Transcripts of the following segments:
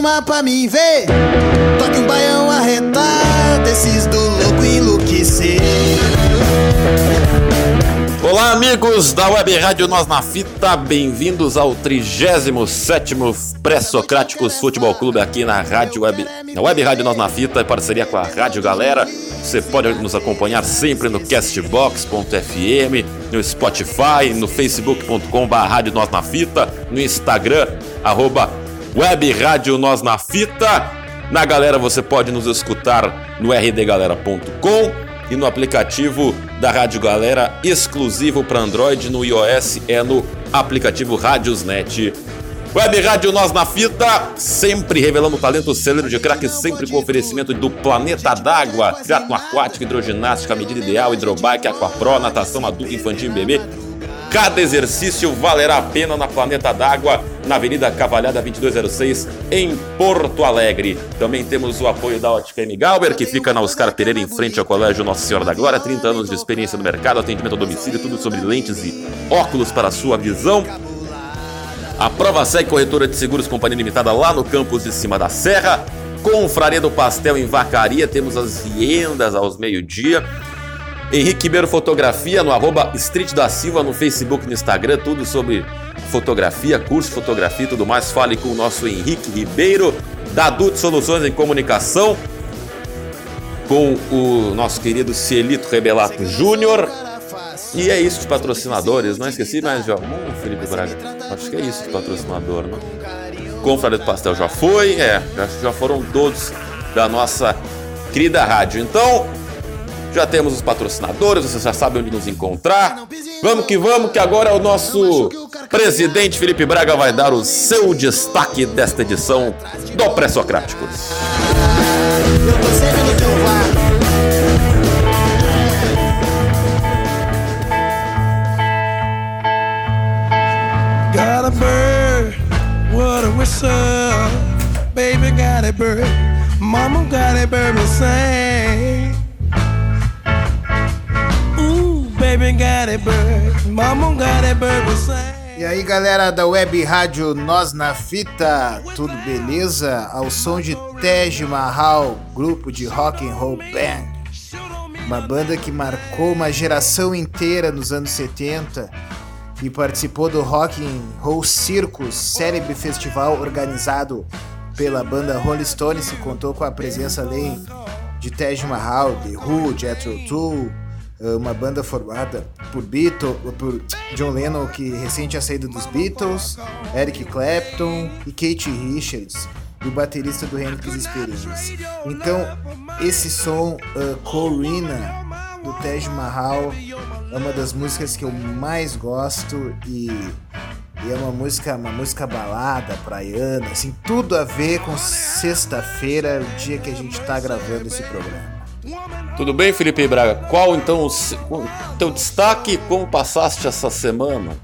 Uma pra mim ver. Toque um baião arretado. Esses do louco enlouquecer. Olá, amigos da Web Rádio Nós na Fita, bem-vindos ao 37 Pré-Socráticos Futebol Clube aqui na Rádio Web, na Web Rádio Nós na Fita, em parceria com a Rádio Galera. Você pode nos acompanhar sempre no castbox.fm, no Spotify, no facebook.com.br Rádio Nós na Fita, no Instagram, arroba Web Rádio Nós na Fita. Na galera você pode nos escutar no rdgalera.com e no aplicativo da Rádio Galera exclusivo para Android no iOS é no aplicativo Radiosnet. Web Rádio Nós na Fita, sempre revelando talento celeiro de craque, sempre com oferecimento do Planeta d'Água, triatlo aquático, hidroginástica, medida ideal, hidrobike, aquapro, natação adulto, infantil e bebê. Cada exercício valerá a pena na Planeta d'Água, na Avenida Cavalhada 2206, em Porto Alegre. Também temos o apoio da Ótica M. Galber, que fica na Oscar Pereira, em frente ao Colégio Nossa Senhora da Glória. 30 anos de experiência no mercado, atendimento a domicílio, tudo sobre lentes e óculos para a sua visão. A Prova Segue Corretora de Seguros Companhia Limitada lá no campus de cima da Serra. Confraria do Pastel em Vacaria, temos as viendas aos meio-dia. Henrique Ribeiro Fotografia no arroba Street da Silva no Facebook no Instagram, tudo sobre fotografia, curso fotografia e tudo mais. Fale com o nosso Henrique Ribeiro, da Adult Soluções em Comunicação, com o nosso querido Cielito Rebelato Júnior. E é isso de patrocinadores, não esqueci mais de algum, Felipe Braga? Acho que é isso de patrocinador, não? Confraria do Pastel já foi, é, já foram todos da nossa querida rádio. Então, já temos os patrocinadores, você já sabe onde nos encontrar. Vamos que vamos, que agora é o nosso presidente Felipe Braga vai dar o seu destaque desta edição do Pré-Socráticos. Got a bird, what a whistle. Baby got a bird, mama got a bird. E aí galera da web rádio Nós na Fita, tudo beleza? Ao som de Tej Mahal, grupo de rock and roll band. Uma banda que marcou uma geração inteira nos anos 70 e participou do Rock and Roll Circus, célebre festival organizado pela banda Rolling Stones e contou com a presença além de Tej Mahal, The Who, Jethro Tull, uma banda formada por Beatles, por John Lennon, que recém tinha saído dos Beatles, Eric Clapton e Kate Richards, e o baterista do Hendrix Experience. Então, esse som, uh, Corina, do Tej Mahal, é uma das músicas que eu mais gosto e, e é uma música, uma música balada, praiana, assim, tudo a ver com sexta-feira, o dia que a gente está gravando esse programa. Tudo bem, Felipe Braga? Qual então o teu destaque? Como passaste essa semana?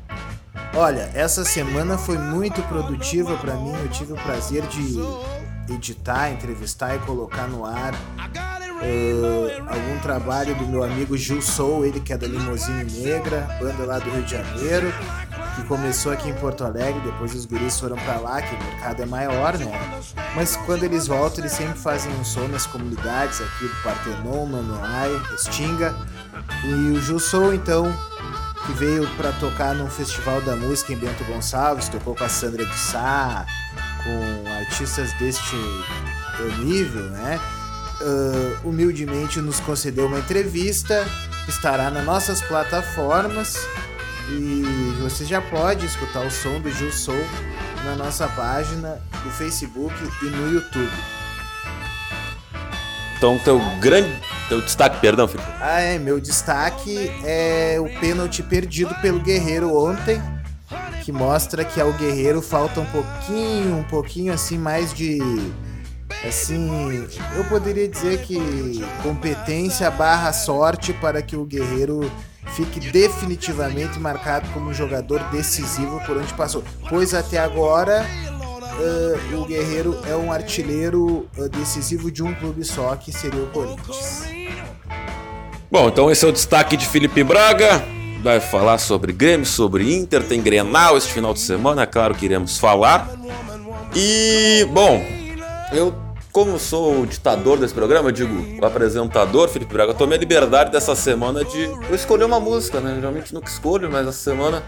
Olha, essa semana foi muito produtiva para mim. Eu tive o prazer de editar, entrevistar e colocar no ar uh, algum trabalho do meu amigo Gil Sou, ele que é da Limousine Negra, banda lá do Rio de Janeiro, que começou aqui em Porto Alegre, depois os guris foram para lá, que o mercado é maior, né? Mas quando eles voltam, eles sempre fazem um som nas comunidades aqui do Partenon, Manoai, Restinga. E o Gil Sou, então, que veio para tocar num festival da música em Bento Gonçalves, tocou com a Sandra de Sá, com artistas deste nível, né? Uh, humildemente nos concedeu uma entrevista, estará nas nossas plataformas e você já pode escutar o som do Gil Soul na nossa página do Facebook e no YouTube. Então teu grande teu destaque, perdão, Felipe. Ah, é, meu destaque é o pênalti perdido pelo Guerreiro ontem que mostra que ao guerreiro falta um pouquinho, um pouquinho assim mais de assim, eu poderia dizer que competência barra sorte para que o guerreiro fique definitivamente marcado como um jogador decisivo por onde passou. Pois até agora uh, o Guerreiro é um artilheiro uh, decisivo de um clube só, que seria o Corinthians. Bom, então esse é o destaque de Felipe Braga. Vai falar sobre Grêmio, sobre Inter, tem Grenal este final de semana, é claro que iremos falar. E, bom, eu como sou o ditador desse programa, eu digo o apresentador, Felipe Braga, eu tomei a liberdade dessa semana de eu escolher uma música, né? Geralmente nunca escolho, mas essa semana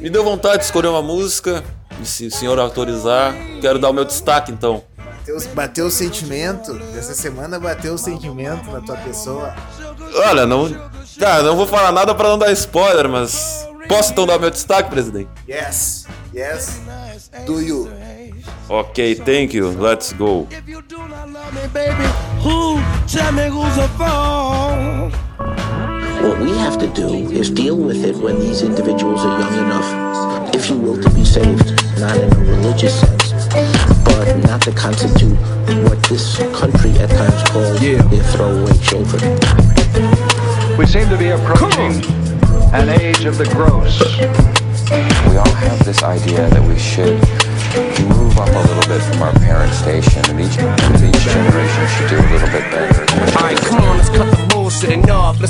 me deu vontade de escolher uma música. E se o senhor autorizar, quero dar o meu destaque então. Bateu o sentimento, essa semana bateu o sentimento na tua pessoa. Olha, não. Tá, não vou falar nada para não dar spoiler, mas. Posso então dar o meu destaque, presidente? Yes, yes. Do you? Ok, thank you. Let's go. If you do not love me, baby, who tell me who's a fool? What we have to do is deal with it when these individuals are young enough, if you will, to be saved, not in a religious sense, but not to constitute what this country at times calls yeah. their throwaway children. We seem to be approaching an age of the gross. We all have this idea that we should move up a little bit from our parent station, and each, and each generation should do a little bit better.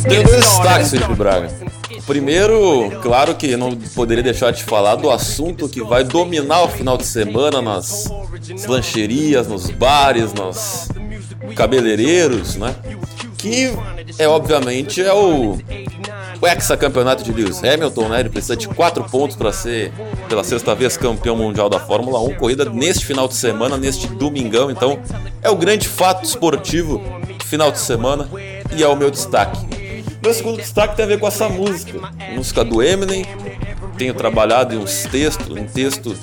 Tem dois destaques, Felipe Braga. O primeiro, claro que não poderia deixar de falar do assunto que vai dominar o final de semana nas lancherias, nos bares, nos cabeleireiros, né? Que é obviamente é o o hexacampeonato de Lewis Hamilton, né? Ele precisa de quatro pontos para ser pela sexta vez campeão mundial da Fórmula 1. Corrida neste final de semana, neste domingão. Então, é o grande fato esportivo do final de semana e é o meu destaque. Meu segundo destaque tem a ver com essa música, música do Eminem. Tenho trabalhado em uns textos, um texto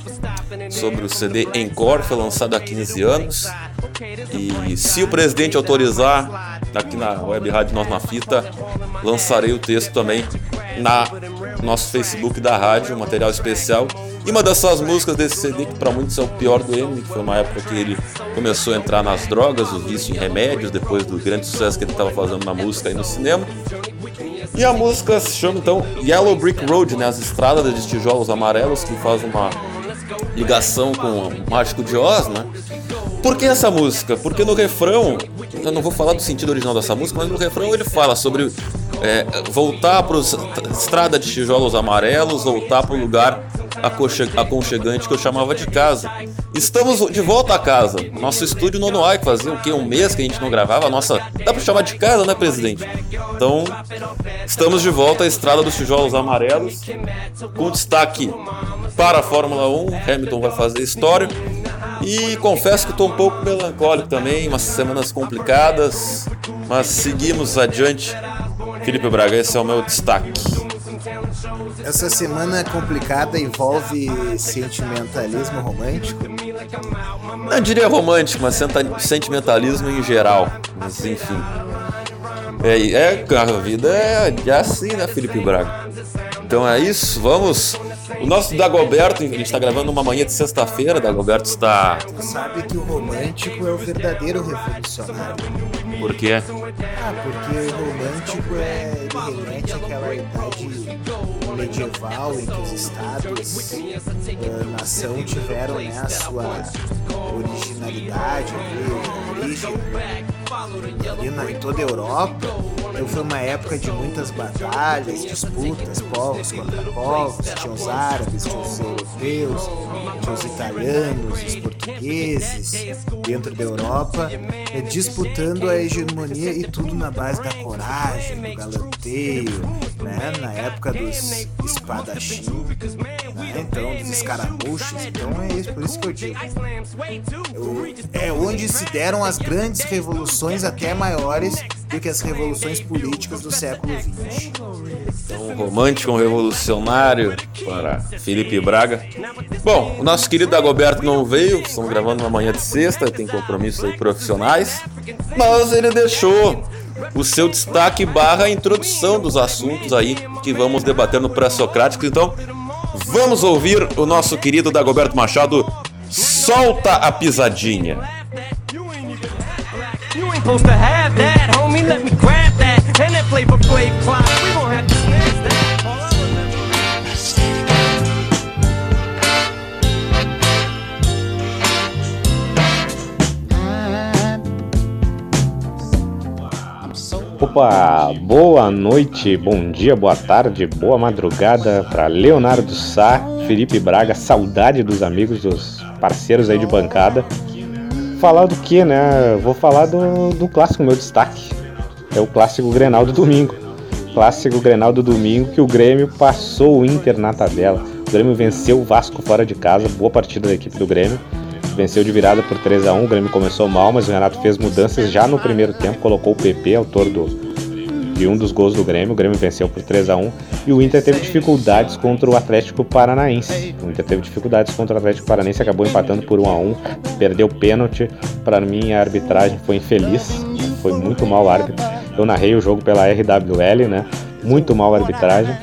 sobre o CD Encore, foi lançado há 15 anos. E se o presidente autorizar, aqui na Web Rádio Nós na Fita, lançarei o texto também na nosso Facebook da rádio, um material especial. E uma dessas músicas desse CD, que para muitos é o pior do Eminem, que foi uma época que ele começou a entrar nas drogas, o vício em remédios, depois do grande sucesso que ele estava fazendo na música e no cinema. E a música se chama então Yellow Brick Road, né? As estradas de tijolos amarelos, que faz uma ligação com o Mágico de Oz, né? Por que essa música? Porque no refrão, eu não vou falar do sentido original dessa música, mas no refrão ele fala sobre é, voltar para estrada de tijolos amarelos, voltar para o lugar aconchegante que eu chamava de casa. Estamos de volta a casa. Nosso estúdio no Noai, que fazia o quê? Um mês que a gente não gravava. Nossa, dá para chamar de casa, né, presidente? Então, estamos de volta à estrada dos tijolos amarelos, com destaque para a Fórmula 1. Hamilton vai fazer história. E confesso que estou um pouco melancólico também, umas semanas complicadas, mas seguimos adiante. Felipe Braga, esse é o meu destaque. Essa semana complicada envolve sentimentalismo romântico? Não diria romântico, mas sentimentalismo em geral. Mas enfim. É, é a vida é, é assim, né, Felipe Braga? Então é isso, vamos o nosso Dagoberto, a gente está gravando uma manhã de sexta-feira, Dagoberto está. Tu sabe que o romântico é o verdadeiro revolucionário. Por quê? Ah, porque romântico é. ele remete àquela idade medieval em que os estados a nação tiveram né, a sua originalidade, a origem ali na, em toda a Europa. Foi uma época de muitas batalhas, disputas, povos contra povos, tinha os árabes, tinha os europeus, tinha os italianos, os portugueses dentro da Europa, eh, disputando a hegemonia e tudo na base da coragem, do galanteio, né? Na época dos espadachins, né? então dos escaramuchos, então é isso, por isso que eu digo. Eu, é onde se deram as grandes revoluções até maiores do que as revoluções políticas do século XX. Então, romântico, um revolucionário para Felipe Braga. Bom, o nosso querido Dagoberto não veio, estamos gravando na manhã de sexta, tem compromissos aí profissionais, mas ele deixou o seu destaque barra introdução dos assuntos aí que vamos debater no pré-socrático. Então, Vamos ouvir o nosso querido Dagoberto Machado. Solta a pisadinha. Supposed to have that, homie. Let me grab that. And that flavor Flav clock. We gon' have to smash that. Opa, boa noite, bom dia, boa tarde, boa madrugada para Leonardo Sá, Felipe Braga, saudade dos amigos, dos parceiros aí de bancada. Falar do que, né? Vou falar do, do clássico, meu destaque. É o clássico Grenal do domingo. Clássico Grenal do domingo que o Grêmio passou o Inter na tabela. O Grêmio venceu o Vasco fora de casa, boa partida da equipe do Grêmio. Venceu de virada por 3 a 1 o Grêmio começou mal, mas o Renato fez mudanças já no primeiro tempo, colocou o PP, autor do, de um dos gols do Grêmio. O Grêmio venceu por 3 a 1 e o Inter teve dificuldades contra o Atlético Paranaense. O Inter teve dificuldades contra o Atlético Paranaense, acabou empatando por 1 a 1 perdeu pênalti. Para mim, a arbitragem foi infeliz, foi muito mal o árbitro. Eu narrei o jogo pela RWL, né? Muito mal a arbitragem.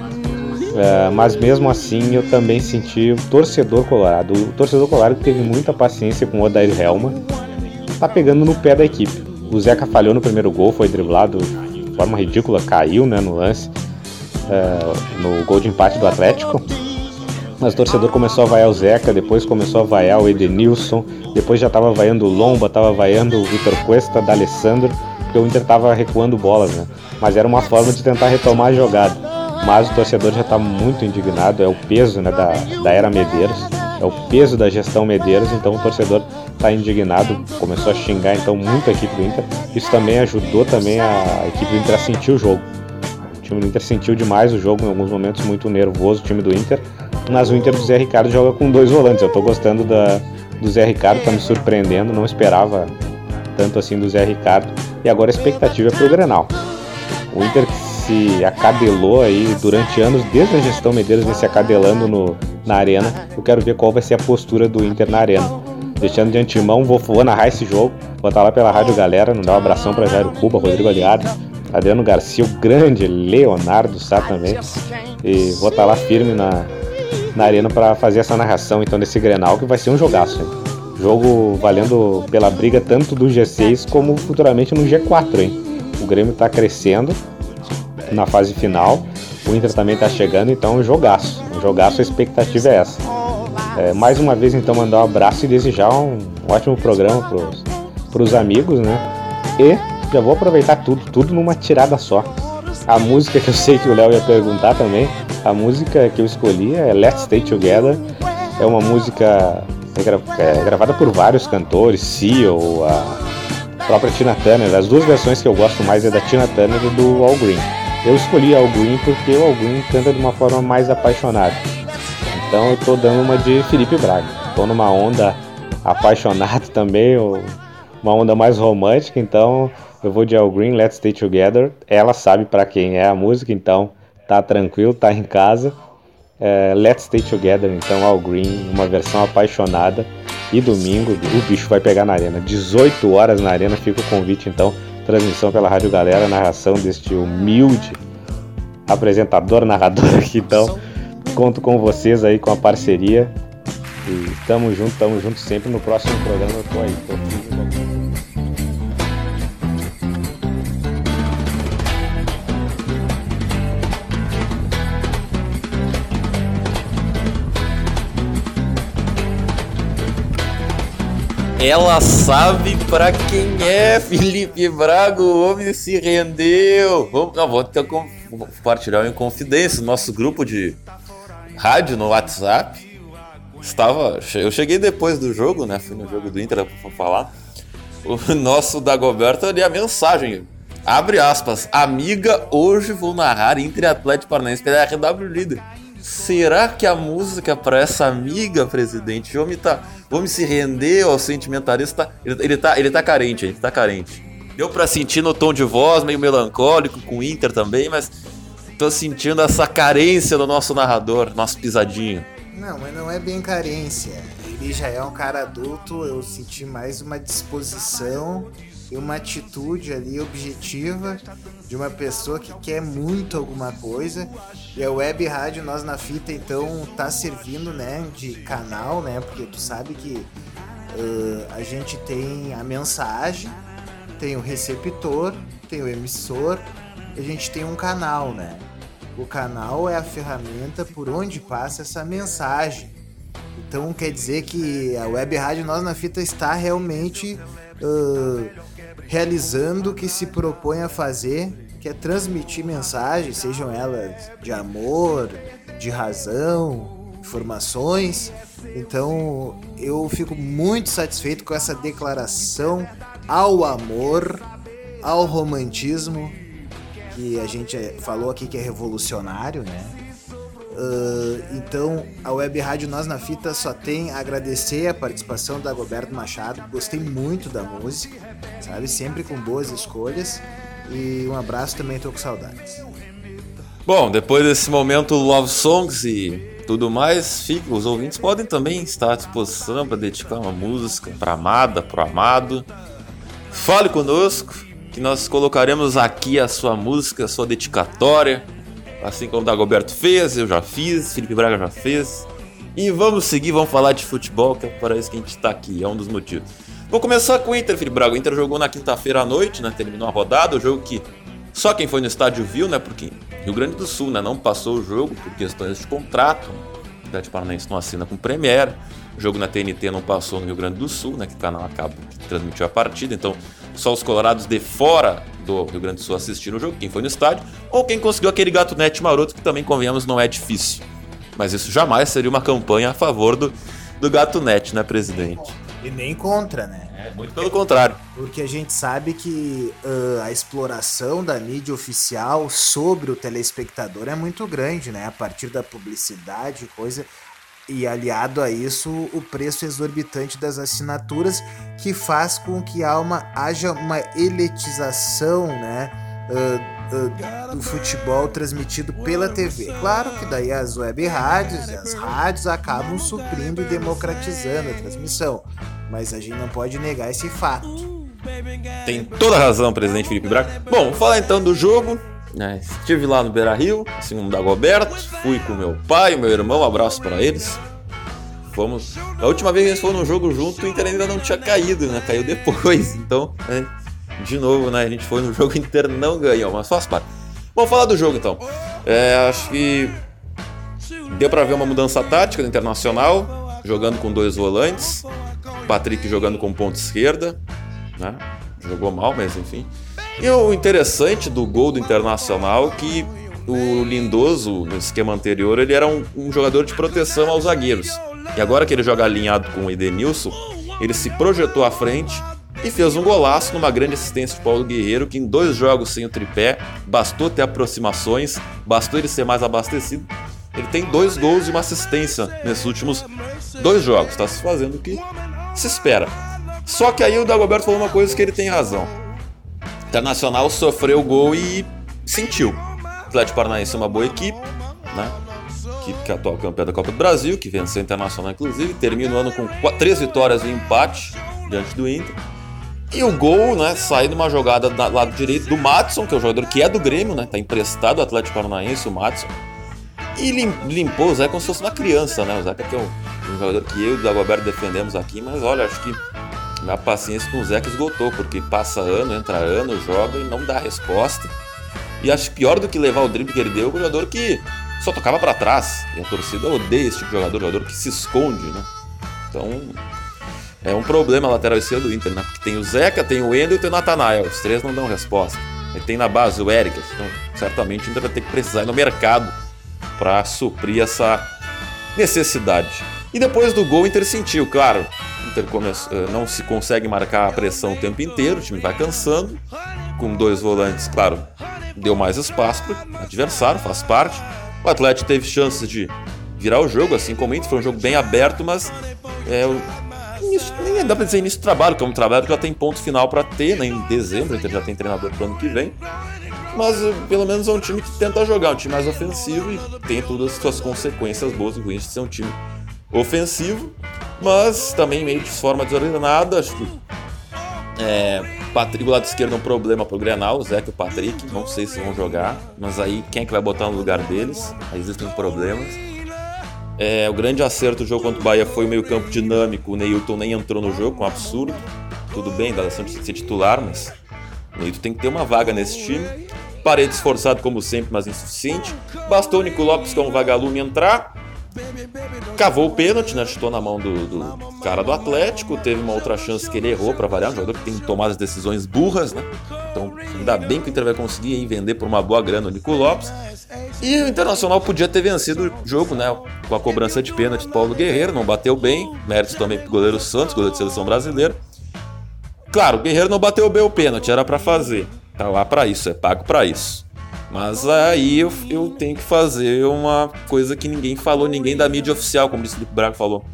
É, mas mesmo assim eu também senti o torcedor colorado. O torcedor colorado teve muita paciência com o Odair Helma. Tá pegando no pé da equipe. O Zeca falhou no primeiro gol, foi driblado de forma ridícula, caiu né, no lance. É, no gol de empate do Atlético. Mas o torcedor começou a vaiar o Zeca, depois começou a vaiar o Edenilson, depois já tava vaiando o Lomba, tava vaiando o Vitor Cuesta, da Alessandro, porque o Inter tava recuando bolas, né? Mas era uma forma de tentar retomar a jogada. Mas o torcedor já tá muito indignado, é o peso né, da, da era Medeiros, é o peso da gestão Medeiros, então o torcedor tá indignado, começou a xingar então muito a equipe do Inter. Isso também ajudou também a equipe do Inter a sentir o jogo. O time do Inter sentiu demais o jogo em alguns momentos, muito nervoso o time do Inter. Mas o Inter do Zé Ricardo joga com dois volantes. Eu tô gostando da, do Zé Ricardo, tá me surpreendendo, não esperava tanto assim do Zé Ricardo. E agora a expectativa é pro Grenal. O Inter que se acadelou aí durante anos, desde a gestão Medeiros vem se acadelando no, na arena. Eu quero ver qual vai ser a postura do Inter na arena. Deixando de antemão, vou, vou narrar esse jogo, vou estar lá pela Rádio Galera, não dá um abração para Jairo Cuba, Rodrigo Aliado, Adriano Garcia, o grande Leonardo Sá também. E vou estar lá firme na, na arena para fazer essa narração então desse Grenal, que vai ser um jogaço. Hein? Jogo valendo pela briga tanto do G6 como futuramente no G4, hein? O Grêmio está crescendo na fase final, o Inter também está chegando, então um jogaço. Um jogaço, a expectativa é essa. É, mais uma vez, então, mandar um abraço e desejar um ótimo programa para os amigos, né? E já vou aproveitar tudo, tudo numa tirada só. A música que eu sei que o Léo ia perguntar também, a música que eu escolhi é Let's Stay Together. É uma música é é gravada por vários cantores, Seal, a própria Tina Turner. As duas versões que eu gosto mais é da Tina Turner e do Al Green. Eu escolhi Al Green porque o Al Green canta de uma forma mais apaixonada. Então eu tô dando uma de Felipe Braga. Tô numa onda apaixonado também, uma onda mais romântica, então eu vou de Al Green, Let's Stay Together. Ela sabe pra quem é a música, então tá tranquilo, tá em casa. É, Let's Stay Together, então Al Green, uma versão apaixonada. E domingo o bicho vai pegar na arena. 18 horas na arena, fica o convite então. Transmissão pela Rádio Galera, narração deste humilde apresentador, narrador aqui então. Conto com vocês aí com a parceria. E tamo junto, tamo junto sempre. No próximo programa eu tô aí. Tô Ela sabe pra quem é, Felipe Braga, o homem se rendeu. Vamos, não, vou vou compartilhar em confidência nosso grupo de rádio no WhatsApp. Estava, eu cheguei depois do jogo, né? Fui no jogo do Inter pra falar. O nosso Dagoberto ali a mensagem. Abre aspas. Amiga, hoje vou narrar Inter e Atlético Paranaense pela RW Líder. Será que a música para essa amiga, presidente, homem tá, homem se render ao sentimentalista, ele, ele tá, ele tá carente, ele tá carente. Deu pra sentir no tom de voz meio melancólico com o Inter também, mas tô sentindo essa carência do nosso narrador, nosso pisadinho. Não, mas não é bem carência. Ele já é um cara adulto, eu senti mais uma disposição e uma atitude ali objetiva de uma pessoa que quer muito alguma coisa. E a web rádio Nós na Fita então tá servindo, né, de canal, né? Porque tu sabe que uh, a gente tem a mensagem, tem o receptor, tem o emissor, a gente tem um canal, né? O canal é a ferramenta por onde passa essa mensagem. Então quer dizer que a web rádio Nós na Fita está realmente uh, realizando o que se propõe a fazer, que é transmitir mensagens, sejam elas de amor, de razão, informações. Então eu fico muito satisfeito com essa declaração ao amor, ao romantismo que a gente falou aqui que é revolucionário, né? Uh, então, a Web Rádio Nós na Fita só tem a agradecer a participação da Goberto Machado. Gostei muito da música, sabe? Sempre com boas escolhas. E um abraço também, tô com saudades. Bom, depois desse momento Love Songs e tudo mais, fica, os ouvintes podem também estar à disposição para dedicar uma música para amada, para amado. Fale conosco, que nós colocaremos aqui a sua música, a sua dedicatória, assim como o Dagoberto fez, eu já fiz, Felipe Braga já fez. E vamos seguir, vamos falar de futebol, que é para isso que a gente está aqui, é um dos motivos. Vou começar com o Inter, Felipe Braga. O Inter jogou na quinta-feira à noite, né? Terminou a rodada, o jogo que só quem foi no estádio viu, né? Porque Rio Grande do Sul, né? Não passou o jogo por questões de contrato. O Atlético Paranaense não assina com o Premier. O jogo na TNT não passou no Rio Grande do Sul, né? Que o canal acaba que transmitiu a partida. Então, só os colorados de fora do Rio Grande do Sul assistiram o jogo, quem foi no estádio, ou quem conseguiu aquele gato net maroto, que também, convenhamos, não é difícil. Mas isso jamais seria uma campanha a favor do, do gato net, né, presidente? E nem contra, né? É, muito pelo contrário. Porque a gente sabe que uh, a exploração da mídia oficial sobre o telespectador é muito grande, né? A partir da publicidade, coisa. E aliado a isso, o preço exorbitante das assinaturas, que faz com que haja uma elitização né, uh, uh, do futebol transmitido pela TV. Claro que daí as web rádios e as rádios acabam suprindo e democratizando a transmissão, mas a gente não pode negar esse fato. Tem toda a razão, presidente Felipe Braga. Bom, vamos falar então do jogo. Né? Estive lá no Beira Rio, assim como Dagoberto, fui com meu pai, meu irmão, um abraço para eles. Fomos. A última vez que eles foram no jogo junto, o Inter ainda não tinha caído, né? Caiu depois. Então, né? de novo, né? A gente foi no jogo, o Inter não ganhou, mas faz parte. Vamos falar do jogo então. É, acho que deu para ver uma mudança tática do Internacional, jogando com dois volantes. Patrick jogando com ponta esquerda, né? Jogou mal, mas enfim. E o interessante do gol do Internacional é que o Lindoso, no esquema anterior, ele era um, um, jogador de proteção aos zagueiros. E agora que ele joga alinhado com o Edenilson, ele se projetou à frente e fez um golaço numa grande assistência de Paulo Guerreiro, que em dois jogos sem o tripé, bastou ter aproximações, bastou ele ser mais abastecido. Ele tem dois gols e uma assistência nesses últimos dois jogos, está se fazendo o que se espera. Só que aí o Dagoberto falou uma coisa que ele tem razão. Internacional sofreu o gol e sentiu. O Atlético Paranaense é uma boa equipe, né? Que, que é atual campeão da Copa do Brasil, que venceu o Internacional, inclusive, termina o ano com três vitórias e um empate diante do Inter. E o gol, né, sai de uma jogada do lado direito do Matson, que é o jogador que é do Grêmio, né? Tá emprestado ao Atlético Paranaense, o Matson. E limpou o Zé como se fosse uma criança, né? O Zé que é um, um jogador que eu e o Dagoberto defendemos aqui, mas olha, acho que minha paciência com o Zeca esgotou, porque passa ano, entra ano, joga e não dá resposta. E acho pior do que levar o drible que ele deu, o jogador que só tocava para trás. E a torcida odeia esse tipo de jogador, jogador que se esconde, né? Então, é um problema a lateral esquerda do Inter, né? Porque tem o Zeca, tem o Endo e tem o Natanael. Os três não dão resposta. E tem na base o Eric. Então, certamente ainda vai ter que precisar ir no mercado para suprir essa necessidade. E depois do gol, o Inter sentiu, claro. Inter eh, não se consegue marcar a pressão o tempo inteiro, o time vai cansando. Com dois volantes, claro, deu mais espaço para o adversário, faz parte. O Atlético teve chances de virar o jogo, assim como o Inter. Foi um jogo bem aberto, mas é, início, nem dá para dizer início do trabalho, que é um trabalho que já tem ponto final para ter, né, em dezembro. O Inter já tem treinador para ano que vem. Mas eh, pelo menos é um time que tenta jogar, um time mais ofensivo e tem todas as suas consequências boas e ruins de ser um time ofensivo, mas também meio de forma desordenada. Acho que É, Patrick, o lado esquerdo é um problema pro Grenal, o Zeca e o Patrick. Não sei se vão jogar, mas aí quem é que vai botar no lugar deles? Aí existem problemas. É, o grande acerto do jogo contra o Bahia foi o meio-campo dinâmico. O Neilton nem entrou no jogo, um absurdo. Tudo bem, dá lição de ser titular, mas o Neilton tem que ter uma vaga nesse time. Parede esforçado como sempre, mas insuficiente. Bastou o Nico Lopes, que é um vagalume, entrar. Cavou o pênalti, né? Chutou na mão do, do cara do Atlético. Teve uma outra chance que ele errou para variar. Um jogador que tem tomado as decisões burras, né? Então, ainda bem que o Inter vai conseguir aí, vender por uma boa grana o Nico Lopes. E o Internacional podia ter vencido o jogo, né? Com a cobrança de pênalti do Paulo Guerreiro, não bateu bem. Mérito também pro goleiro Santos, goleiro de seleção brasileira. Claro, o Guerreiro não bateu bem o pênalti, era para fazer. Tá lá para isso, é pago para isso. Mas aí eu, eu tenho que fazer uma coisa que ninguém falou, ninguém da mídia oficial, como disse o Felipe Braga falou.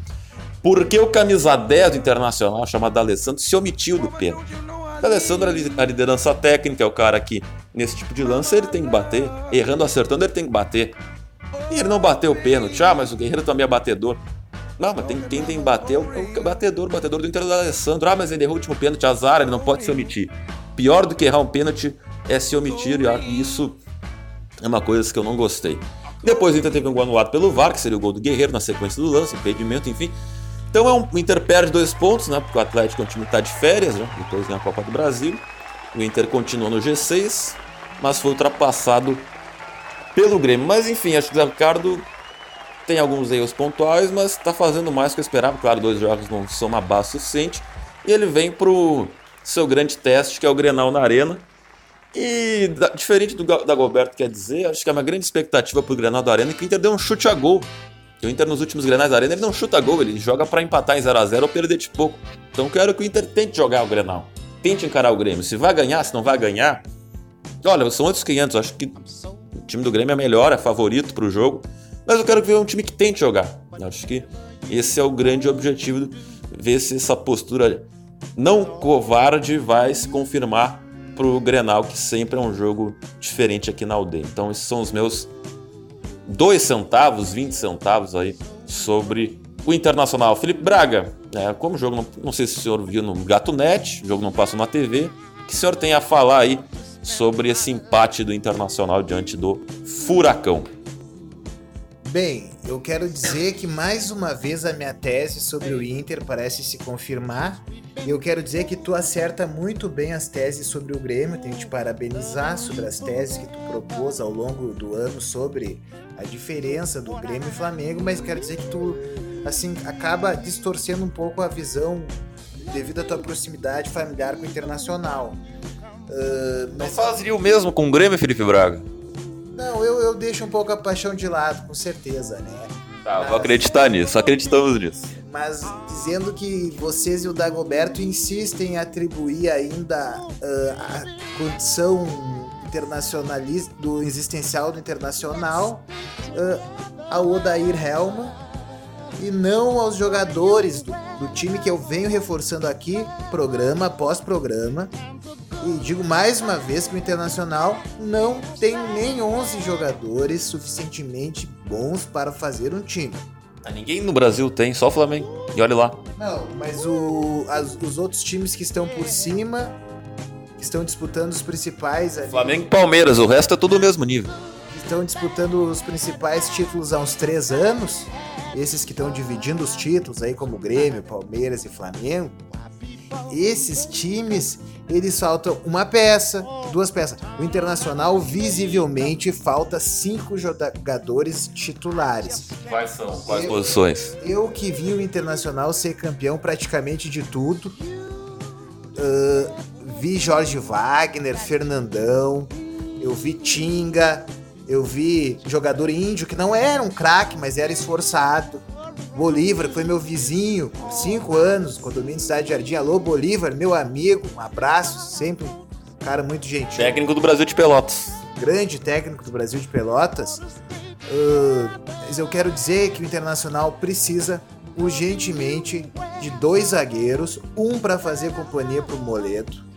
Por que o camisa 10 do Internacional, chamado Alessandro, se omitiu do pênalti? O Alessandro é a liderança técnica, é o cara que, nesse tipo de lance, ele tem que bater. Errando, acertando, ele tem que bater. E ele não bateu o pênalti. Ah, mas o Guerreiro também é batedor. Não, mas tem, quem tem que bater é o batedor, o batedor do Inter do Alessandro. Ah, mas ele errou o último pênalti, azar, ele não pode se omitir. Pior do que errar um pênalti é se omitir, e isso é uma coisa que eu não gostei. Depois o Inter teve um gol anulado pelo VAR, que seria o gol do Guerreiro na sequência do lance, impedimento, enfim. Então é um, o Inter perde dois pontos, né? Porque o Atlético é um time que está de férias, né? Depois na Copa do Brasil. O Inter continuou no G6, mas foi ultrapassado pelo Grêmio. Mas enfim, acho que o Ricardo tem alguns erros pontuais, mas está fazendo mais que eu esperava. Claro, dois jogos não são uma base suficiente. E ele vem pro seu grande teste, que é o Grenal na Arena. E da, diferente do da Goberto quer dizer, acho que é uma grande expectativa pro Grenal da Arena que o Inter deu um chute a gol. E o Inter nos últimos Grenais da Arena ele não chuta gol, ele joga para empatar em 0 a 0 ou perder de pouco. Então quero que o Inter tente jogar o Grenal. Tente encarar o Grêmio. Se vai ganhar, se não vai ganhar. Olha, são outros 500. Acho que o time do Grêmio é melhor, é favorito pro jogo. Mas eu quero ver um time que tente jogar. Acho que esse é o grande objetivo. Ver se essa postura não covarde vai se confirmar pro Grenal, que sempre é um jogo diferente aqui na aldeia. Então, esses são os meus dois centavos, 20 centavos aí sobre o Internacional. Felipe Braga, é, como o jogo, não, não, sei se o senhor viu no Gato Net, o jogo não passou na TV, o que o senhor tem a falar aí sobre esse empate do Internacional diante do Furacão? Bem, eu quero dizer que mais uma vez a minha tese sobre o Inter parece se confirmar. E eu quero dizer que tu acerta muito bem as teses sobre o Grêmio. Tenho que te parabenizar sobre as teses que tu propôs ao longo do ano sobre a diferença do Grêmio e Flamengo, mas quero dizer que tu assim acaba distorcendo um pouco a visão devido à tua proximidade familiar com o Internacional. Uh, mas... Não fazia o mesmo com o Grêmio, Felipe Braga? Não, eu, eu deixo um pouco a paixão de lado, com certeza, né? Tá, mas, vou acreditar nisso, acreditamos nisso. Mas dizendo que vocês e o Dagoberto insistem em atribuir ainda uh, a condição internacionalista do existencial do internacional uh, ao Odair Helma e não aos jogadores do, do time que eu venho reforçando aqui, programa após programa, e digo mais uma vez que o Internacional não tem nem 11 jogadores suficientemente bons para fazer um time. Ah, ninguém no Brasil tem, só o Flamengo. E olha lá. Não, mas o, as, os outros times que estão por cima, que estão disputando os principais. Ali, Flamengo e Palmeiras, o resto é tudo o mesmo nível. Estão disputando os principais títulos há uns três anos. Esses que estão dividindo os títulos aí, como Grêmio, Palmeiras e Flamengo. Esses times eles faltam uma peça, duas peças. O Internacional visivelmente falta cinco jogadores titulares. Quais são? Quais eu, posições? Eu que vi o Internacional ser campeão praticamente de tudo. Uh, vi Jorge Wagner, Fernandão, eu vi Tinga, eu vi jogador índio que não era um craque, mas era esforçado. Bolívar, que foi meu vizinho, cinco anos, condomínio Cidade Jardim. Alô, Bolívar, meu amigo, um abraço, sempre um cara muito gentil. Técnico do Brasil de Pelotas. Grande técnico do Brasil de Pelotas. Uh, mas eu quero dizer que o Internacional precisa urgentemente de dois zagueiros, um para fazer companhia pro Moledo.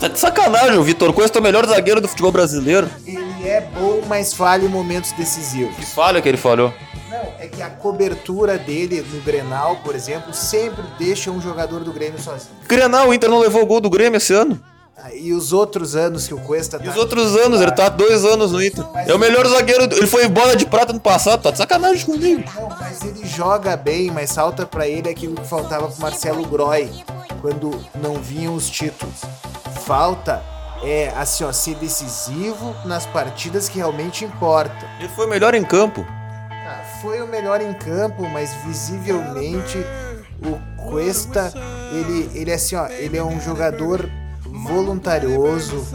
Tá de sacanagem, o Vitor Costa é o melhor zagueiro do futebol brasileiro. Ele é bom, mas falha em momentos decisivos. Que falha que ele falhou? Não, é que a cobertura dele no Grenal, por exemplo, sempre deixa um jogador do Grêmio sozinho. Grenal, o Inter não levou o gol do Grêmio esse ano. Ah, E os outros anos que o Cuesta E tá os outros anos, ele tá há dois anos no Inter. É o melhor zagueiro, do- ele foi bola de prata no passado, tá de sacanagem comigo. Não, mas ele joga bem, mas falta pra ele aquilo que faltava pro Marcelo Groy quando não vinham os títulos. Falta é assim, ó, ser decisivo nas partidas que realmente importam. Ele foi melhor em campo. Foi o melhor em campo, mas visivelmente o Cuesta, ele, ele assim, ó, ele é um jogador voluntarioso,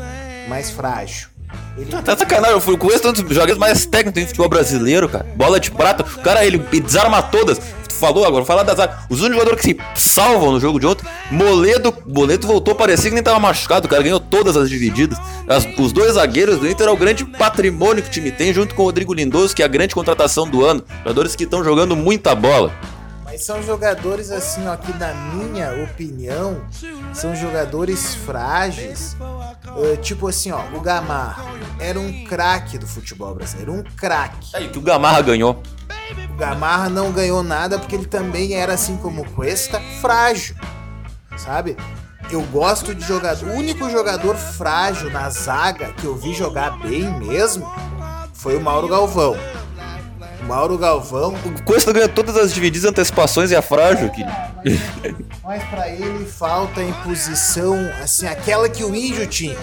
mais frágil. Ele Tá, tá sacanagem, eu fui com esse um dos jogadores mais técnicos em futebol brasileiro, cara. Bola de prata, o cara ele desarma todas. Tu falou agora, falar das. Os únicos jogadores que se salvam no jogo de ontem, Moledo, Moledo voltou, parecia que nem tava machucado, o cara ganhou todas as divididas. As- os dois zagueiros do Inter é o grande patrimônio que o time tem, junto com o Rodrigo Lindoso, que é a grande contratação do ano. Jogadores que estão jogando muita bola. Mas são jogadores assim, ó, que na minha opinião, são jogadores frágeis. Ah, tipo assim, ó, o Gamarra era um craque do futebol brasileiro, um craque. Aí que o Gamarra ganhou. O Gamarra não ganhou nada porque ele também era assim como o Cuesta, frágil. Sabe? Eu gosto de jogador. O único jogador frágil na zaga que eu vi jogar bem mesmo foi o Mauro Galvão. Mauro Galvão, O Cuesta ganhou todas as divididas, antecipações e é frágil. Que... Mas pra ele falta a imposição, assim, aquela que o índio tinha.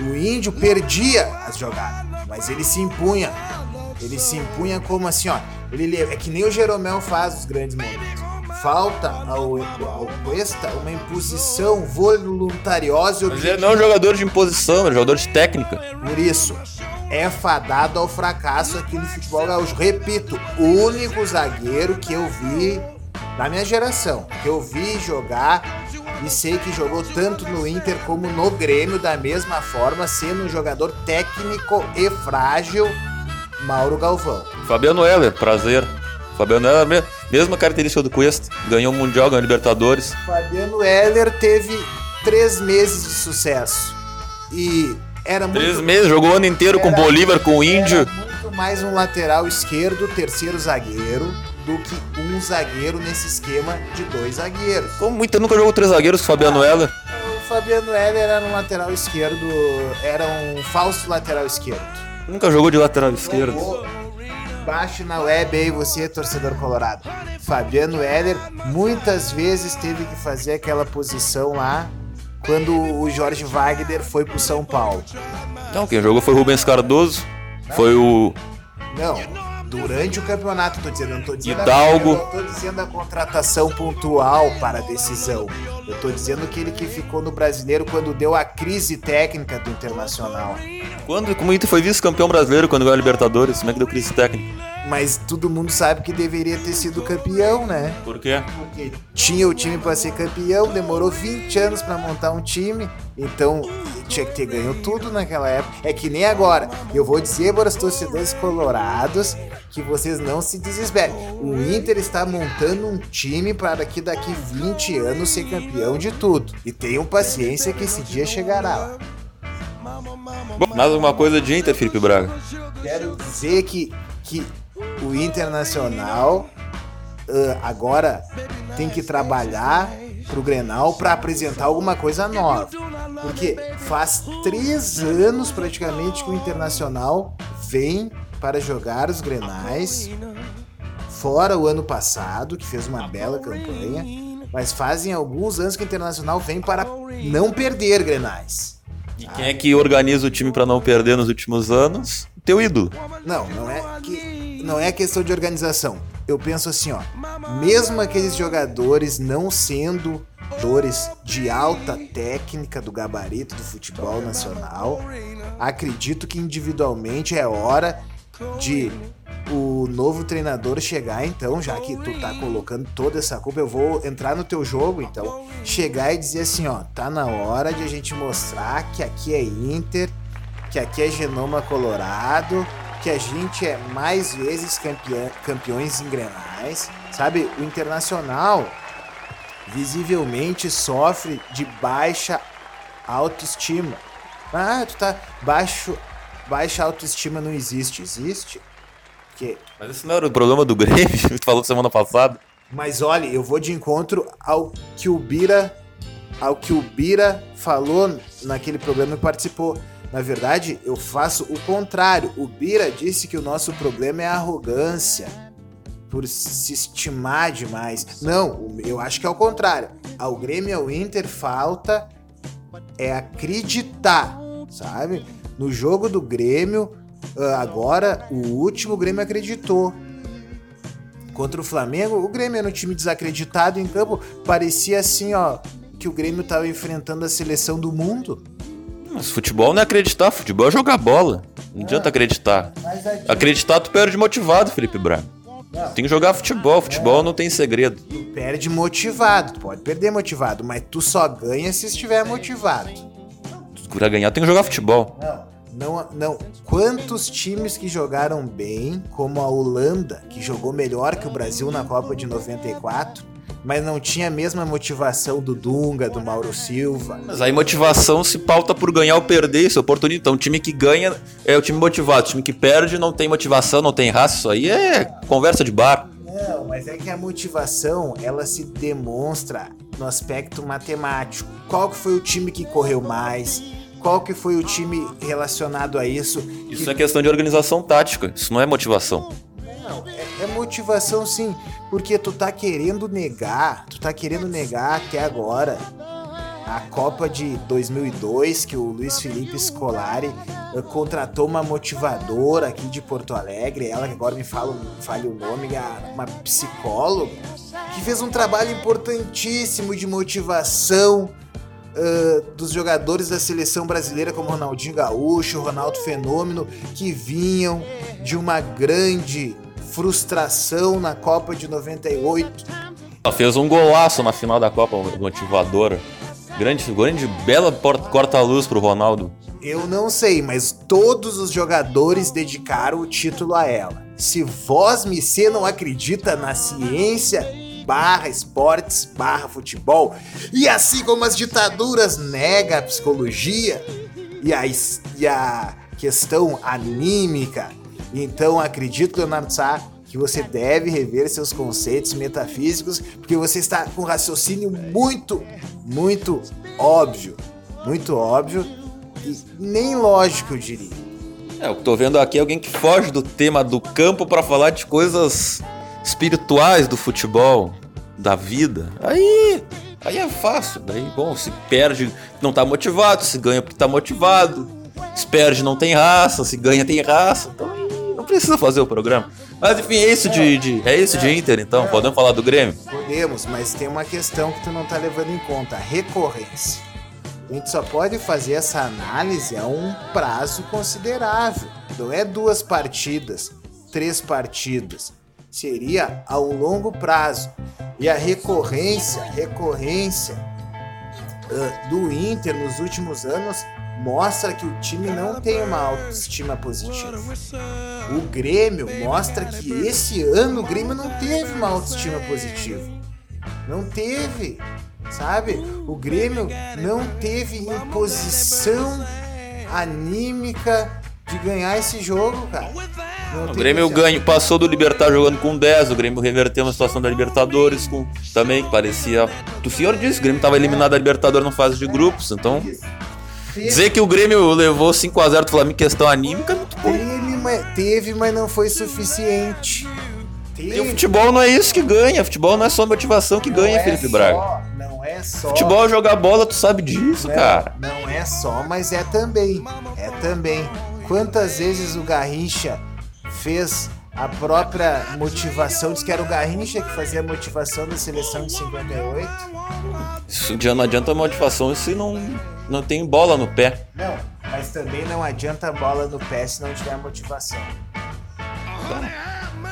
O índio perdia as jogadas, mas ele se impunha. Ele se impunha como assim, ó. Ele le- é que nem o Jeromel faz os grandes momentos. Falta ao, ao Cuesta uma imposição voluntariosa e Mas ele não é um jogador de imposição, ele é um jogador de técnica. por isso, é fadado ao fracasso aqui no futebol gaúcho. Repito, o único zagueiro que eu vi da minha geração, que eu vi jogar e sei que jogou tanto no Inter como no Grêmio da mesma forma, sendo um jogador técnico e frágil, Mauro Galvão. Fabiano Heller, prazer. Fabiano Heller, me- mesma característica do Cuesta. Ganhou o Mundial, ganhou Libertadores. Fabiano Heller teve três meses de sucesso e era muito Três meses, jogou o ano inteiro com o Era- Bolívar, com o Índio. Era muito mais um lateral esquerdo, terceiro zagueiro, do que um zagueiro nesse esquema de dois zagueiros. Como muito nunca jogou três zagueiros com o Fabiano Heller. O Fabiano Heller era um lateral esquerdo, era um falso lateral esquerdo. Nunca jogou de lateral esquerdo. Jogou- Baixe na web aí você, torcedor colorado. Fabiano Heller muitas vezes teve que fazer aquela posição lá quando o Jorge Wagner foi pro São Paulo. Não, quem jogou foi o Rubens Cardoso. Foi o. Não, durante o campeonato, tô dizendo, eu não tô dizendo Hidalgo. A, tô dizendo a contratação pontual para a decisão. Eu tô dizendo aquele que ficou no brasileiro quando deu a crise técnica do Internacional. Quando, como o Inter foi vice-campeão brasileiro quando ganhou a Libertadores, como é que deu crise técnica? Mas todo mundo sabe que deveria ter sido campeão, né? Por quê? Porque tinha o time para ser campeão, demorou 20 anos para montar um time, então tinha que ter ganho tudo naquela época. É que nem agora. Eu vou dizer para os torcedores colorados que vocês não se desesperem. O Inter está montando um time para que daqui 20 anos ser campeão de tudo. E tenham paciência que esse dia chegará lá. Bom, mais alguma coisa de Inter, Felipe Braga? Quero dizer que, que o Internacional ah, agora tem que trabalhar pro Grenal para apresentar alguma coisa nova. Porque faz três anos praticamente que o Internacional vem para jogar os Grenais, fora o ano passado, que fez uma bela campanha, mas fazem alguns anos que o Internacional vem para não perder Grenais. E quem é que organiza o time pra não perder nos últimos anos? Teu ídolo. Não, não é que não é questão de organização. Eu penso assim, ó, mesmo aqueles jogadores não sendo jogadores de alta técnica do gabarito do futebol nacional, acredito que individualmente é hora de o novo treinador chegar então, já que tu tá colocando toda essa culpa, eu vou entrar no teu jogo então, chegar e dizer assim, ó, tá na hora de a gente mostrar que aqui é Inter, que aqui é Genoma Colorado, que a gente é mais vezes campeã, campeões em grenais, sabe? O Internacional visivelmente sofre de baixa autoestima. Ah, tu tá baixo, baixa autoestima não existe, existe. Que Mas esse não era o problema do Grêmio, tu falou semana passada. Mas olha, eu vou de encontro ao que o Bira, ao que o Bira falou naquele programa e participou. Na verdade, eu faço o contrário. O Bira disse que o nosso problema é a arrogância, por se estimar demais. Não, eu acho que é o contrário. Ao Grêmio e ao Inter falta é acreditar, sabe? No jogo do Grêmio, ah, agora o último o Grêmio acreditou. Contra o Flamengo, o Grêmio era um time desacreditado em campo. Parecia assim, ó, que o Grêmio tava enfrentando a seleção do mundo. Mas futebol não é acreditar, futebol é jogar bola. Não adianta acreditar. Acreditar, tu perde motivado, Felipe Braga. Tem que jogar futebol, futebol não tem segredo. Tu perde motivado, tu pode perder motivado, mas tu só ganha se estiver motivado. Pra ganhar tem que jogar futebol. Não, não. Quantos times que jogaram bem, como a Holanda, que jogou melhor que o Brasil na Copa de 94, mas não tinha a mesma motivação do Dunga, do Mauro Silva. Mas aí motivação se pauta por ganhar ou perder, isso é oportunidade. Então, o time que ganha é o time motivado. O time que perde não tem motivação, não tem raça. Isso aí é conversa de bar. Não, mas é que a motivação, ela se demonstra no aspecto matemático. Qual que foi o time que correu mais? Qual que foi o time relacionado a isso? Isso é questão de organização tática. Isso não é motivação. Não, é, é motivação sim, porque tu tá querendo negar, tu tá querendo negar até agora. A Copa de 2002 que o Luiz Felipe Scolari eh, contratou uma motivadora aqui de Porto Alegre, ela que agora me fala, fale o nome, uma psicóloga que fez um trabalho importantíssimo de motivação ah, dos jogadores da seleção brasileira como Ronaldinho Gaúcho, Ronaldo Fenômeno, que vinham de uma grande frustração na Copa de 98. Ela fez um golaço na final da Copa motivadora. Grande, grande bela corta-luz pro Ronaldo. Eu não sei, mas todos os jogadores dedicaram o título a ela. Se vós, Missê, não acredita na ciência, barra esportes, barra futebol, e assim como as ditaduras nega a psicologia e a, e a questão anímica, então acredito, Leonardo Sá, que você deve rever seus conceitos metafísicos, porque você está com um raciocínio muito, muito óbvio. Muito óbvio e nem lógico, eu diria. É, que tô vendo aqui é alguém que foge do tema do campo pra falar de coisas espirituais do futebol, da vida. Aí, aí é fácil. Daí, bom, se perde, não tá motivado, se ganha porque tá motivado. Se perde, não tem raça, se ganha, tem raça. Então precisa fazer o programa. Mas enfim, é isso de, de- é isso de Inter, então. Podemos falar do Grêmio? Podemos, mas tem uma questão que tu não tá levando em conta, a recorrência. A gente só pode fazer essa análise a um prazo considerável. Não é duas partidas, três partidas. Seria a um longo prazo. E a recorrência, recorrência ah, do Inter nos últimos anos mostra que o time não tem uma autoestima positiva. O Grêmio mostra que esse ano o Grêmio não teve uma autoestima positiva. Não teve, sabe? O Grêmio não teve imposição anímica de ganhar esse jogo, cara. Não O Grêmio ganho, passou do Libertar jogando com 10, o Grêmio reverteu uma situação da Libertadores com também que parecia. O senhor disse, o Grêmio estava eliminado da Libertadores na fase de grupos, então dizer que o Grêmio levou 5 a 0 do Flamengo em questão anímica, é muito bom. Teve, mas, teve, mas não foi suficiente. E o Teve. futebol não é isso que ganha, futebol não é só motivação que ganha, Não é Felipe só- Braga. Não é só. Futebol é jogar bola, tu sabe disso, Não, cara. Não é só, mas é também. É também. Quantas vezes o Garrincha fez a própria motivação? Diz que era o Garrincha que fazia a motivação da seleção de 58? Isso já não adianta motivação se não, não tem bola no pé. Não, mas também não adianta bola no pé se não tiver motivação.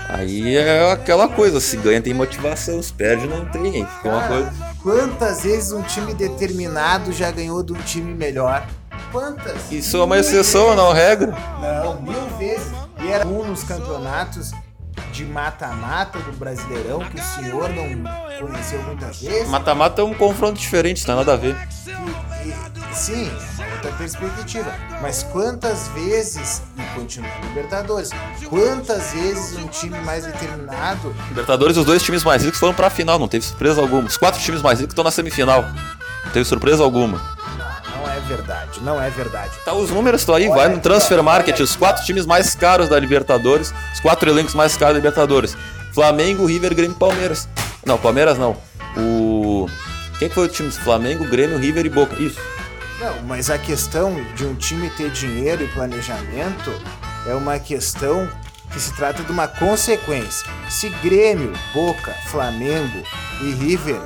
Aí é aquela coisa, se ganha tem motivação, se perde não tem. Fica uma coisa. Quantas vezes um time determinado já ganhou de um time melhor? Quantas? Isso é uma exceção, não regra. Não, mil vezes. E era um nos campeonatos de mata-mata do Brasileirão que o senhor não conheceu muitas vezes. Mata-mata é um confronto diferente, não tem nada a ver. E- e- sim, é outra perspectiva. Mas quantas vezes e continuar na Libertadores. Quantas vezes um time mais determinado Libertadores, os dois times mais ricos foram pra final, não teve surpresa alguma. Os quatro times mais ricos estão na semifinal. Não teve surpresa alguma. não é verdade, não é verdade. Tá, os números estão aí, vai no Transfer Market, os quatro times mais caros da Libertadores, os quatro elencos mais caros da Libertadores. Flamengo, River, Grêmio e Palmeiras. Não, Palmeiras não. O. Quem que foi o time? Flamengo, Grêmio, River e Boca. Isso. Não, mas a questão de um time ter dinheiro e planejamento é uma questão que se trata de uma consequência. Se Grêmio, Boca, Flamengo e River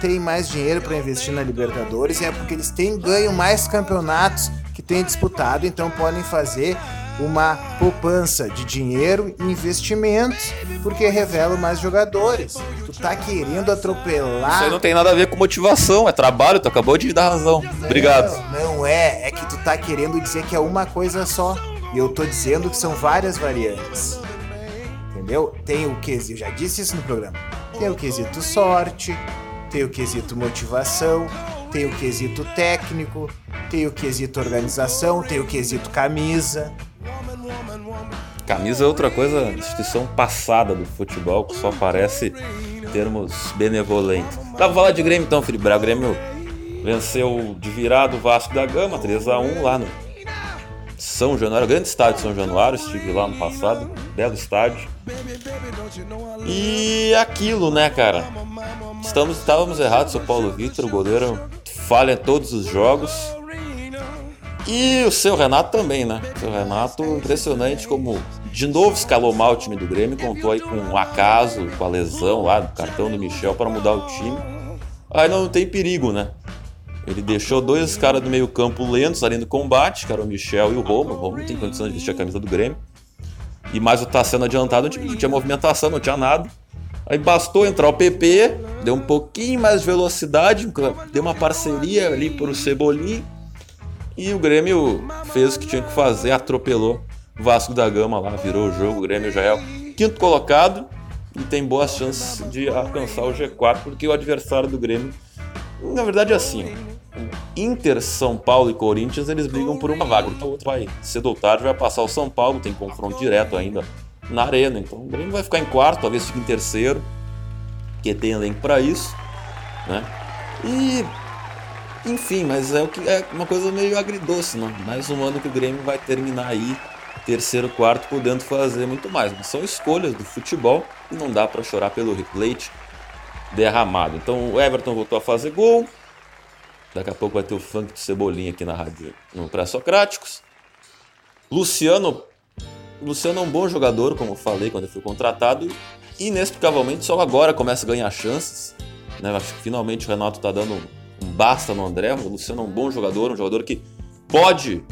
têm mais dinheiro para investir na Libertadores, é porque eles têm ganho mais campeonatos que têm disputado, então podem fazer uma poupança de dinheiro e investimentos, porque revelam mais jogadores. Tu tá querendo atropelar. Isso aí não tem nada a ver com motivação, é trabalho, tu acabou de dar razão. Obrigado. Não, não é, é que tu tá querendo dizer que é uma coisa só. E eu tô dizendo que são várias variantes. Entendeu? Tem o quesito, eu já disse isso no programa. Tem o quesito sorte, tem o quesito motivação, tem o quesito técnico, tem o quesito organização, tem o quesito camisa. Camisa é outra coisa, instituição passada do futebol que só aparece em termos benevolentes. Dá pra falar de Grêmio então, Felipe Braga. O Grêmio venceu de virado o Vasco da Gama, 3x1 lá no São Januário, grande estádio de São Januário, estive lá no passado, belo estádio. E aquilo, né, cara? Estamos, estávamos errados, o Paulo Vitor, o goleiro, falha em todos os jogos. E o seu Renato também, né? O seu Renato, impressionante como de novo escalou mal o time do Grêmio, contou aí com um acaso, com a lesão lá do cartão do Michel para mudar o time. Aí não tem perigo, né? Ele deixou dois caras do meio campo lentos ali no combate, que eram o Michel e o Romo. O Romo não tem condição de vestir a camisa do Grêmio. E mais o sendo adiantado, não tinha movimentação, não tinha nada. Aí bastou entrar o PP, deu um pouquinho mais de velocidade, deu uma parceria ali pro Cebolinha. E o Grêmio fez o que tinha que fazer, atropelou Vasco da Gama lá, virou o jogo. O Grêmio já é o quinto colocado e tem boas chances de alcançar o G4, porque o adversário do Grêmio, na verdade, é assim: Inter, São Paulo e Corinthians eles brigam por uma vaga, porque o outro vai cedo ou tarde vai passar o São Paulo, tem confronto direto ainda na Arena. Então o Grêmio vai ficar em quarto, talvez fique em terceiro, porque tem elenco para isso, né? E enfim, mas é o que é uma coisa meio agridoce, não? Mais um ano que o Grêmio vai terminar aí terceiro, quarto, podendo fazer muito mais. Mas são escolhas do futebol e não dá para chorar pelo leite derramado. Então o Everton voltou a fazer gol. Daqui a pouco vai ter o funk de Cebolinha aqui na rádio no Pré-Socráticos. Luciano. Luciano é um bom jogador, como eu falei quando ele foi contratado. Inexplicavelmente só agora começa a ganhar chances. Né? Acho que finalmente o Renato está dando um basta no André. O Luciano é um bom jogador, um jogador que pode,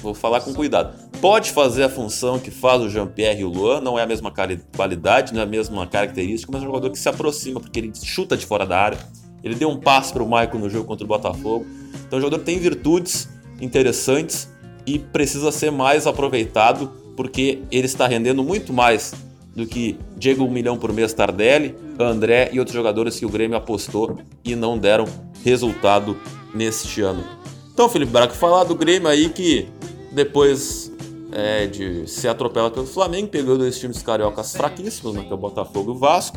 vou falar com cuidado, pode fazer a função que faz o Jean-Pierre e o Luan, não é a mesma qualidade, não é a mesma característica, mas é um jogador que se aproxima, porque ele chuta de fora da área. Ele deu um passe para o Maicon no jogo contra o Botafogo. Então o jogador tem virtudes interessantes e precisa ser mais aproveitado, porque ele está rendendo muito mais do que Diego um milhão por mês Tardelli, André e outros jogadores que o Grêmio apostou e não deram resultado neste ano. Então, Felipe Braco, falar do Grêmio aí que depois é, de ser atropelado pelo Flamengo, pegou dois times cariocas fraquíssimos, né, que é o Botafogo e o Vasco,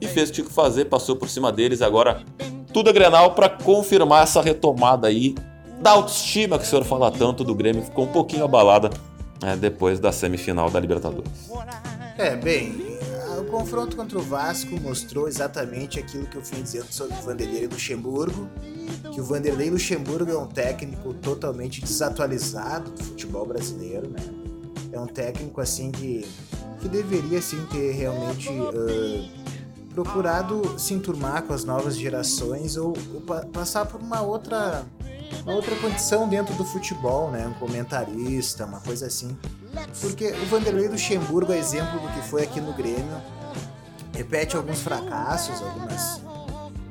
e fez o que tinha que fazer, passou por cima deles. Agora tudo é Grenal para confirmar essa retomada aí da autoestima que o senhor fala tanto do Grêmio, ficou um pouquinho abalada é, depois da semifinal da Libertadores. É, bem, confronto contra o Vasco mostrou exatamente aquilo que eu vim dizendo sobre o Vanderlei Luxemburgo, que o Vanderlei Luxemburgo é um técnico totalmente desatualizado do futebol brasileiro, né? É um técnico assim que, que deveria assim ter realmente uh, procurado se enturmar com as novas gerações ou, ou pa passar por uma outra uma outra condição dentro do futebol, né? Um comentarista, uma coisa assim. Porque o Vanderlei Luxemburgo é exemplo do que foi aqui no Grêmio. Repete alguns fracassos, algumas,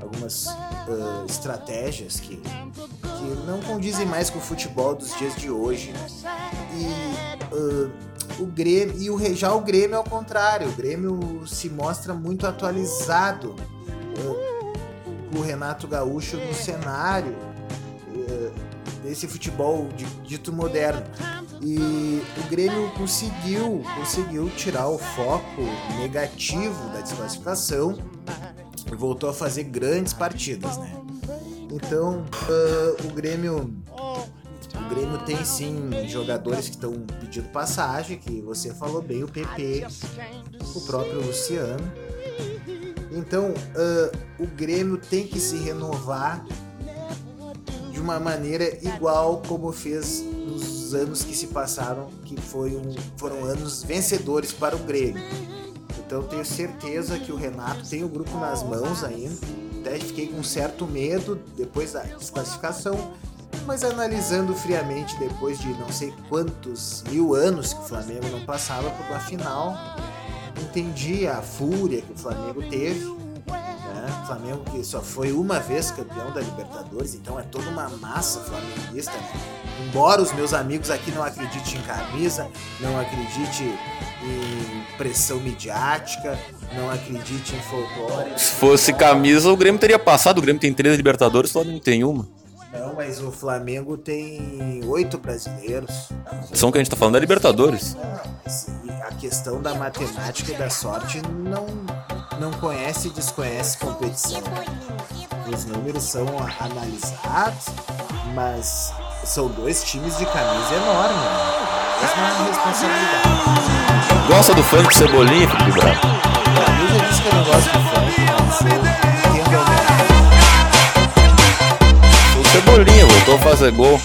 algumas uh, estratégias que, que não condizem mais com o futebol dos dias de hoje. Né? E uh, o Grêmio e o já o Grêmio ao contrário, o Grêmio se mostra muito atualizado uh, com o Renato Gaúcho no cenário desse futebol de- dito moderno. E o Grêmio conseguiu, conseguiu tirar o foco negativo da desclassificação e voltou a fazer grandes partidas, né? Então, ah, o Grêmio o Grêmio tem sim jogadores que estão pedindo passagem, que você falou bem, o PP, o próprio Luciano. Então, ah, o Grêmio tem que se renovar de uma maneira igual como fez nos anos que se passaram, que foi um- foram anos vencedores para o Grêmio. Então tenho certeza que o Renato tem o grupo nas mãos ainda. Até fiquei com certo medo depois da desclassificação, mas analisando friamente depois de não sei quantos mil anos que o Flamengo não passava por uma final, entendi a fúria que o Flamengo teve. Né? O Flamengo que só foi uma vez campeão da Libertadores, então é toda uma massa flamenguista. né? Embora os meus amigos aqui não acreditem em camisa, não acreditem em pressão midiática, não acreditem em folclore. Se fosse camisa, o Grêmio teria passado. O Grêmio tem três Libertadores, o Flamengo tem uma. Não, mas o Flamengo tem oito brasileiros. São que a gente tá falando da Libertadores. E a questão da matemática e da sorte não, não conhece e desconhece competição. Os números são analisados, mas são dois times de camisa enorme. Né? Mesma responsabilidade. Gosta do funk Cebolinha, Felipe Braga? Eu já disse que eu não gosto de funk, mas eu entendo a. O Cebolinha voltou a fazer gol.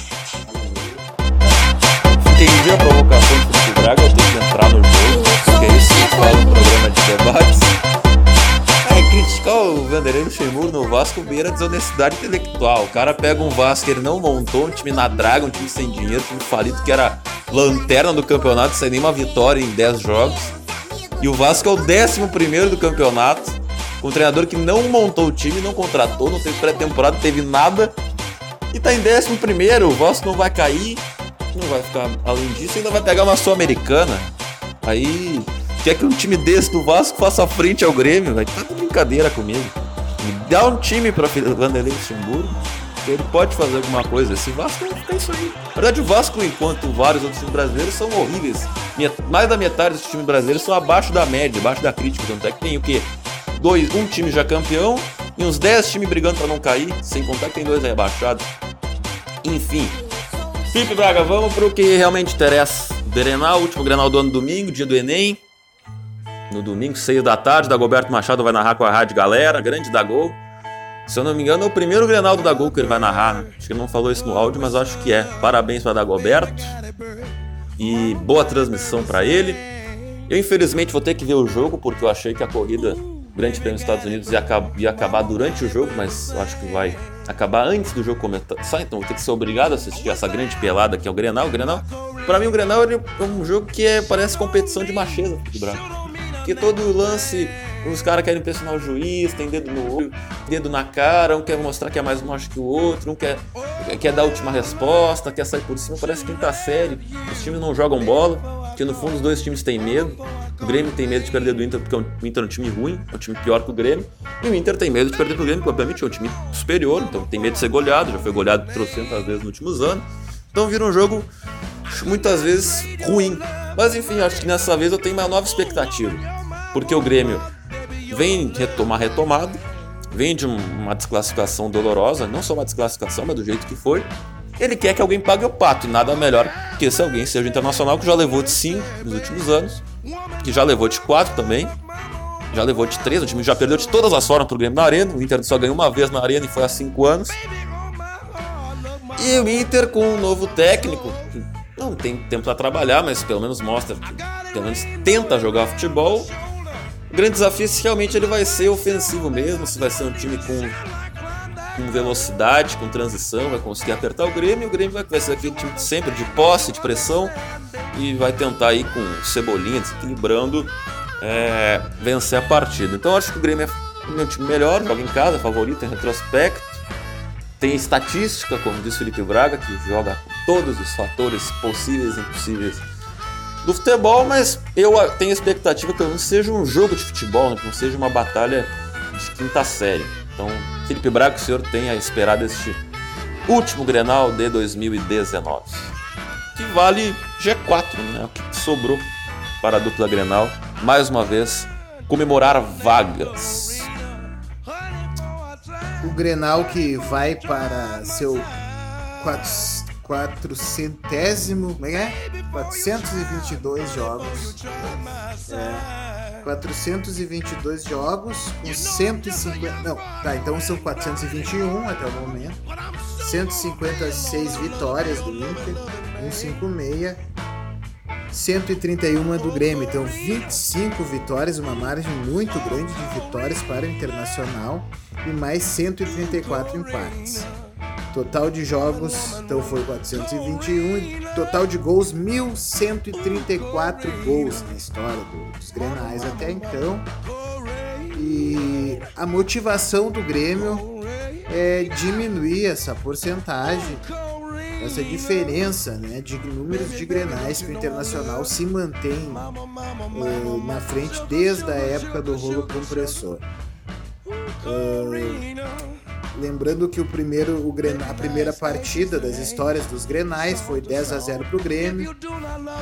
Entendi a provocação do Felipe Braga, eu tenho que entrar no jogo, porque é isso fala no programa de debates. Vanderlei Luxemburgo no Vasco beira desonestidade intelectual. O cara pega um Vasco que ele não montou, um time na draga, um time sem dinheiro, um time falido que era lanterna do campeonato, sem nenhuma vitória em 10 jogos. E o Vasco é o 11 primeiro do campeonato, com um treinador que não montou o time, não contratou, não teve pré-temporada, teve nada. E tá em 11 primeiro, o Vasco não vai cair, não vai ficar além disso, ainda vai pegar uma Sul-Americana. Aí quer que um time desse do Vasco faça frente ao Grêmio, vai tá com brincadeira comigo. Dá um time pra Vanderlei Luxemburgo, ele pode fazer alguma coisa. Esse Vasco ficar isso aí. Na verdade, o Vasco, enquanto vários outros times brasileiros, são horríveis. Mais da metade dos times brasileiros são abaixo da média, abaixo da crítica. Tanto é que tem o quê? Dois, um time já campeão e uns 10 times brigando pra não cair, sem contar que tem dois rebaixados. Enfim. Felipe Braga, vamos pro que realmente interessa. Grenal, último Grenal do ano domingo, dia do Enem. No domingo, 6 da tarde, Dagoberto Machado vai narrar com a Rádio Galera, grande da Gol. Se eu não me engano, é o primeiro Grenal do Dagol que ele vai narrar. né? Acho que ele não falou isso no áudio, mas acho que é. Parabéns para Dagoberto. E boa transmissão para ele. Eu, infelizmente, vou ter que ver o jogo, porque eu achei que a corrida Grande Prêmio dos Estados Unidos ia, acab- ia acabar durante o jogo, mas eu acho que vai acabar antes do jogo começar. Então vou ter que ser obrigado a assistir essa grande pelada que é o Grenal. O Grenal, para mim, o Grenal é um jogo que é, parece competição de macheza de branco. Porque todo lance, os caras querem impressionar o juiz, tem dedo no olho, dedo na cara, um quer mostrar que é mais macho que o outro, um quer, quer dar a última resposta, quer sair por cima, parece quinta série. Os times não jogam bola, porque no fundo os dois times têm medo. O Grêmio tem medo de perder do Inter, porque o Inter é um time ruim, é um time pior que o Grêmio. E o Inter tem medo de perder pro Grêmio, porque obviamente é um time superior, então tem medo de ser goleado, já foi goleado trocentas vezes nos últimos anos. Então vira um jogo muitas vezes ruim. Mas enfim, acho que nessa vez eu tenho uma nova expectativa. Porque o Grêmio vem retomar retomado, vem de um- uma desclassificação dolorosa, não só uma desclassificação, mas do jeito que foi. Ele quer que alguém pague o pato, e nada melhor que esse alguém seja o Internacional, que já levou de 5 nos últimos anos, que já levou de 4 também, já levou de 3, o time já perdeu de todas as formas pro Grêmio na Arena, o Inter só ganhou uma vez na Arena e foi há 5 anos. E o Inter com um novo técnico, que não tem tempo para trabalhar, mas pelo menos mostra que pelo menos tenta jogar futebol. O grande desafio é se realmente ele vai ser ofensivo mesmo, se vai ser um time com, com velocidade, com transição, vai conseguir apertar o Grêmio, o Grêmio vai, vai ser aquele time sempre de posse, de pressão, e vai tentar aí com Cebolinha desequilibrando é, vencer a partida. Então acho que o Grêmio é um time melhor, joga em casa, favorito em retrospecto. Tem estatística, como diz Felipe Braga, que joga todos os fatores possíveis e impossíveis do futebol, mas eu tenho expectativa que não seja um jogo de futebol, né, que não seja uma batalha de quinta série. Então, Felipe Braga, o senhor tem a esperar deste último Grenal de 2019. Que vale G4, né? O que sobrou para a dupla Grenal. Mais uma vez, comemorar vagas. O Grenal que vai para seu quatro- quatrocentésimo, como é que é? 422 jogos. É, 422 jogos com 150, não, tá, então são 421 até o momento. 156 vitórias do Inter, 156. 131 do Grêmio, então 25 vitórias, uma margem muito grande de vitórias para o Internacional e mais 134 empates. Total de jogos, então foi 421, e total de gols 1134 gols na história do- dos Grenais até então. E a motivação do Grêmio é diminuir essa porcentagem essa diferença né, de números de grenais que o Internacional se mantém eh, na frente desde a época do rolo compressor. Eh, lembrando que o primeiro, o Grenal, a primeira partida das histórias dos grenais foi 10 a 0 para o Grêmio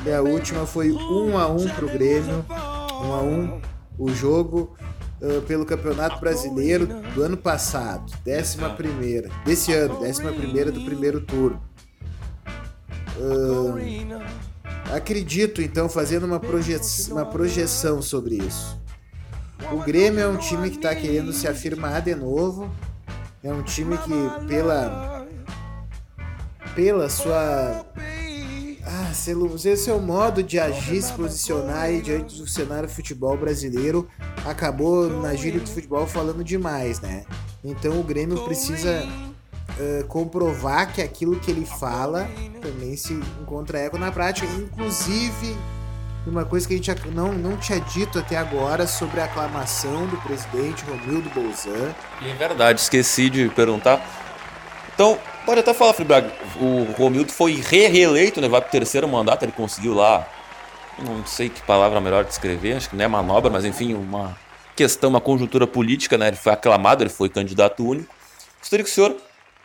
e a última foi 1 a 1 para o Grêmio, 1 a 1 o jogo eh, pelo Campeonato Brasileiro do ano passado, 11 primeira, desse ano, 11 primeira do primeiro turno. Ah, acredito então fazendo uma, proje uma projeção sobre isso. O Grêmio é um time que está querendo se afirmar de novo. É um time que pela pela sua ah, seu, seu modo de agir, se posicionar aí diante do cenário futebol brasileiro acabou na gíria do futebol falando demais, né? Então o Grêmio precisa uh, comprovar que aquilo que ele fala também se encontra eco na prática, inclusive uma coisa que a gente não, não tinha dito até agora sobre a aclamação do presidente Romildo Bolzan. É verdade, esqueci de perguntar. Então, pode até falar, Felipe Braga, o Romildo foi re-reeleito, né? Vai pro terceiro mandato, ele conseguiu lá, não sei que palavra melhor descrever, acho que não é manobra, mas enfim, uma questão, uma conjuntura política, né? Ele foi aclamado, ele foi candidato único. Gostaria que o senhor,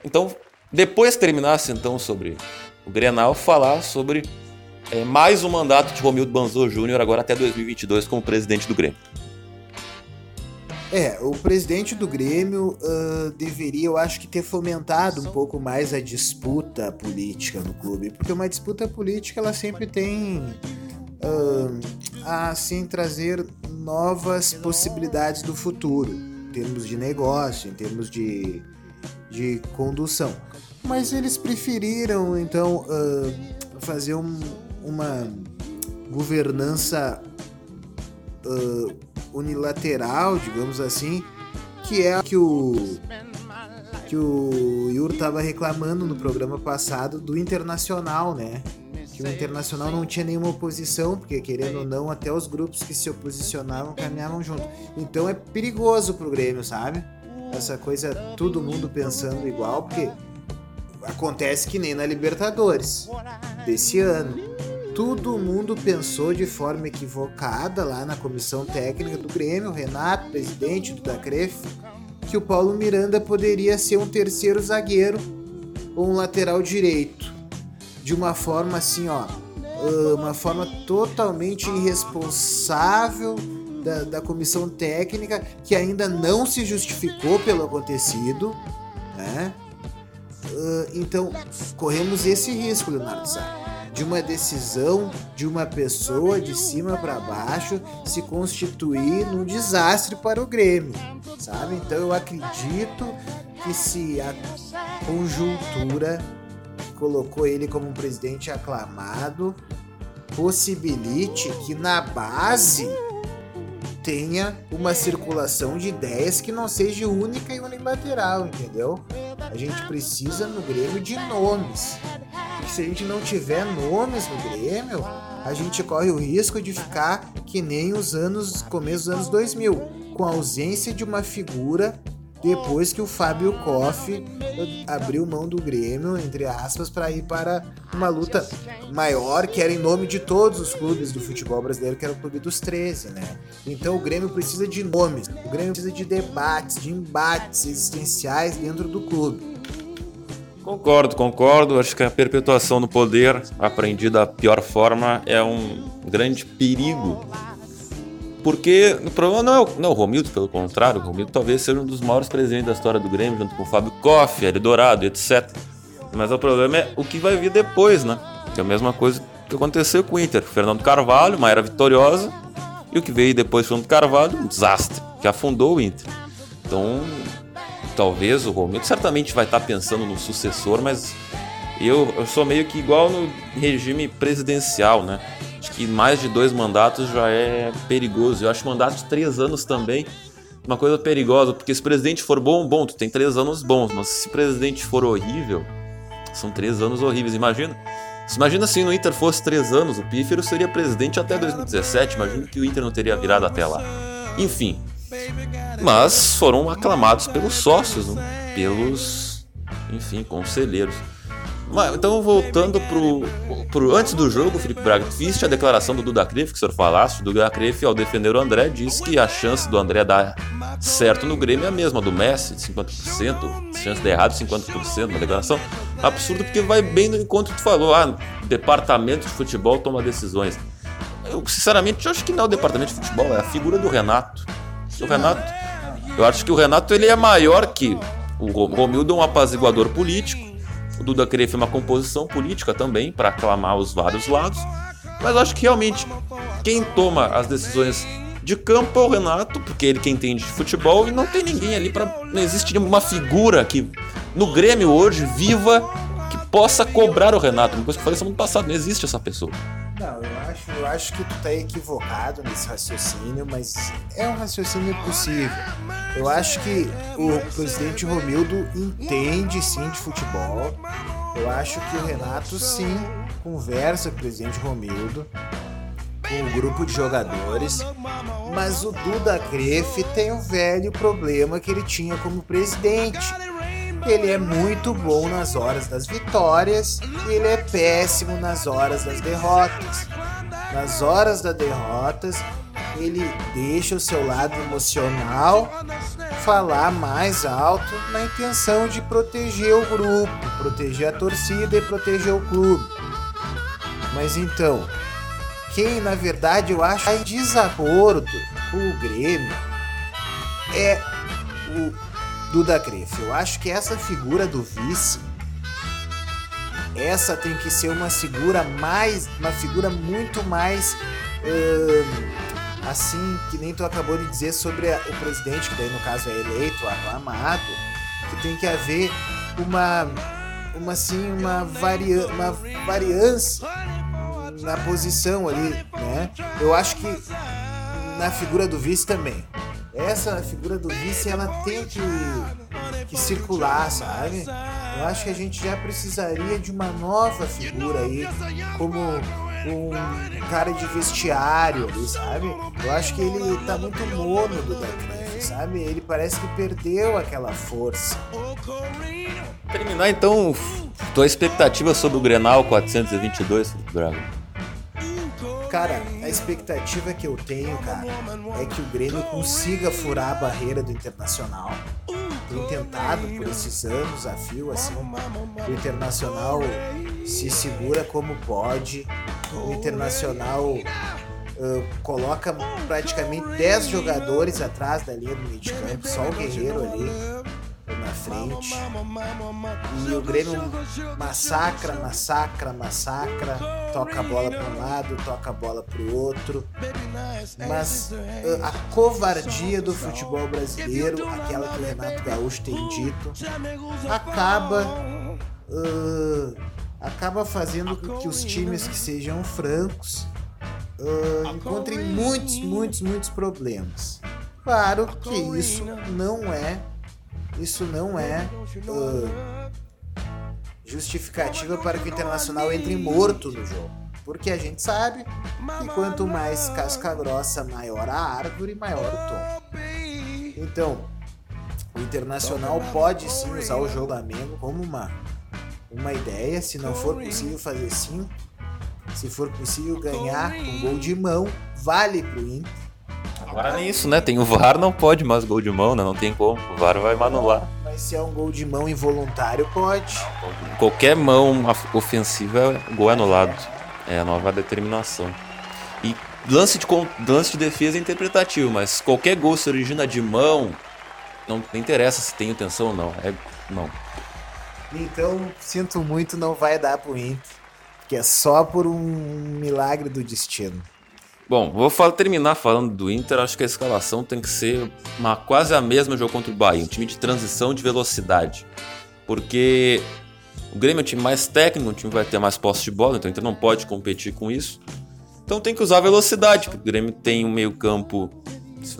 então, depois terminasse então sobre o Grenal, falar sobre é, mais um mandato de Romildo Banzou Júnior, agora até 2022, como presidente do Grêmio. É, o presidente do Grêmio uh, deveria, eu acho que, ter fomentado um pouco mais a disputa política no clube, porque uma disputa política ela sempre tem uh, a assim trazer novas possibilidades do futuro, em termos de negócio, em termos de, de condução. Mas eles preferiram então uh, fazer um, uma governança uh, unilateral, digamos assim, que é que o que o Yuri estava reclamando no programa passado do Internacional, né? Que o Internacional não tinha nenhuma oposição, porque querendo ou não, até os grupos que se oposicionavam caminhavam junto. Então é perigoso pro Grêmio, sabe? Essa coisa, todo mundo pensando igual, porque acontece que nem na Libertadores desse ano todo mundo pensou de forma equivocada lá na comissão técnica do Grêmio, Renato, presidente do Dacref, que o Paulo Miranda poderia ser um terceiro zagueiro ou um lateral direito. De uma forma assim, ó, uma forma totalmente irresponsável da, da comissão técnica, que ainda não se justificou pelo acontecido, né? Então, corremos esse risco, Leonardo Sá de uma decisão de uma pessoa de cima para baixo se constituir num desastre para o Grêmio, sabe? Então eu acredito que se a conjuntura colocou ele como um presidente aclamado possibilite que na base tenha uma circulação de ideias que não seja única e unilateral, entendeu? A gente precisa no Grêmio de nomes. Se a gente não tiver nomes no Grêmio, a gente corre o risco de ficar que nem os anos, começo dos anos 2000, com a ausência de uma figura depois que o Fábio Koff abriu mão do Grêmio, entre aspas, para ir para uma luta maior, que era em nome de todos os clubes do futebol brasileiro, que era o clube dos 13, né? Então o Grêmio precisa de nomes, o Grêmio precisa de debates, de embates existenciais dentro do clube. Concordo, concordo. Acho que a perpetuação no poder, aprendida da pior forma, é um grande perigo. Porque o problema não é o, não é o Romildo, pelo contrário, o Romildo talvez seja um dos maiores presidentes da história do Grêmio, junto com o Fábio Koff, Hélio Dourado, etc. Mas o problema é o que vai vir depois, né? Que é a mesma coisa que aconteceu com o Inter. Fernando Carvalho, uma era vitoriosa, e o que veio depois de Fernando Carvalho, um desastre, que afundou o Inter. Então, talvez o Romildo certamente vai estar pensando no sucessor, mas eu, eu sou meio que igual no regime presidencial, né? Acho que mais de dois mandatos já é perigoso. Eu acho mandato de três anos também uma coisa perigosa, porque se o presidente for bom, bom, tu tem três anos bons, mas se o presidente for horrível, são três anos horríveis. Imagina. Imagina se no Inter fosse três anos, o Pífero seria presidente até 2017. Imagina que o Inter não teria virado até lá. Enfim. Mas foram aclamados pelos sócios, pelos, enfim, conselheiros. Mas, então, voltando pro, pro. Antes do jogo, Felipe Braga, viste a declaração do Duda Cref, que o senhor falasse. O Duda Cref, ao defender o André, disse que a chance do André dar certo no Grêmio é a mesma do Messi, 50%, chance de errado, 50% na declaração. Absurdo, porque vai bem no encontro que tu falou. Ah, departamento de futebol toma decisões. Eu, sinceramente, eu acho que não é o departamento de futebol, é a figura do Renato. O Renato. Eu acho que o Renato ele é maior que o Romildo, é um apaziguador político. O Duda queria uma composição política também, para aclamar os vários lados. Mas eu acho que realmente quem toma as decisões de campo é o Renato, porque ele que entende de futebol e não tem ninguém ali para não existe uma figura que no Grêmio hoje viva que possa cobrar o Renato. Uma coisa que eu falei semana passada, não existe essa pessoa. Não, eu acho, eu acho que tu tá equivocado nesse raciocínio, mas é um raciocínio possível. Eu acho que o presidente Romildo entende sim de futebol. Eu acho que o Renato sim conversa com o presidente Romildo, com o grupo de jogadores, mas o Duda Crefe tem um velho problema que ele tinha como presidente ele é muito bom nas horas das vitórias e ele é péssimo nas horas das derrotas. Nas horas das derrotas, ele deixa o seu lado emocional falar mais alto na intenção de proteger o grupo, proteger a torcida e proteger o clube. Mas então, quem na verdade eu acho em desacordo com o Grêmio é o Duda Crefe. Eu acho que essa figura do vice, essa tem que ser uma figura mais, uma figura muito mais uh, assim que nem tu acabou de dizer sobre a, o presidente que daí no caso é eleito, aclamado, que tem que haver uma, uma assim uma varia, uma variância na posição ali, né? Eu acho que na figura do vice também essa figura do vice ela tem que, que circular, sabe? Eu acho que a gente já precisaria de uma nova figura aí, como um cara de vestiário sabe? Eu acho que ele tá muito mono do Dark sabe? Ele parece que perdeu aquela força. Terminar então, tua expectativa sobre o Grenal 422, Braga? Cara, a expectativa que eu tenho, cara, é que o Grêmio consiga furar a barreira do Internacional. Tem tentado por esses anos a fio, assim, o Internacional se segura como pode. O Internacional uh, coloca praticamente 10 jogadores atrás da linha do meio de campo, só o Guerreiro ali na frente. E o Grêmio massacra, massacra, massacra, toca a bola para um lado, toca a bola para o outro. Mas uh, a covardia do futebol brasileiro, aquela que o Renato Gaúcho tem dito, acaba uh, acaba fazendo com que os times que sejam francos uh, encontrem muitos, muitos, muitos problemas. Claro que isso não é isso não é uh, justificativa para que o Internacional entre morto no jogo. Porque a gente sabe que quanto mais casca grossa, maior a árvore, maior o tom. Então, o Internacional pode sim usar o jogo como uma, uma ideia, se não for possível fazer sim. Se for possível ganhar com gol de mão, vale pro Inter Agora nem isso, né? Tem o VAR, não pode mais gol de mão, né? Não tem como. O VAR vai manular. Mas se é um gol de mão involuntário, pode. Qualquer mão ofensiva, gol é anulado. É a nova determinação. E lance de, lance de defesa é interpretativo, mas qualquer gol se origina de mão, não, não interessa se tem intenção ou não. É não. Então, sinto muito, não vai dar pro Inter. Que é só por um milagre do destino. Bom, vou fal- terminar falando do Inter. Acho que a escalação tem que ser uma, quase a mesma jogo contra o Bahia. Um time de transição de velocidade. Porque o Grêmio é um time mais técnico, o time vai ter mais posse de bola, então o Inter não pode competir com isso. Então tem que usar velocidade, porque o Grêmio tem um meio campo...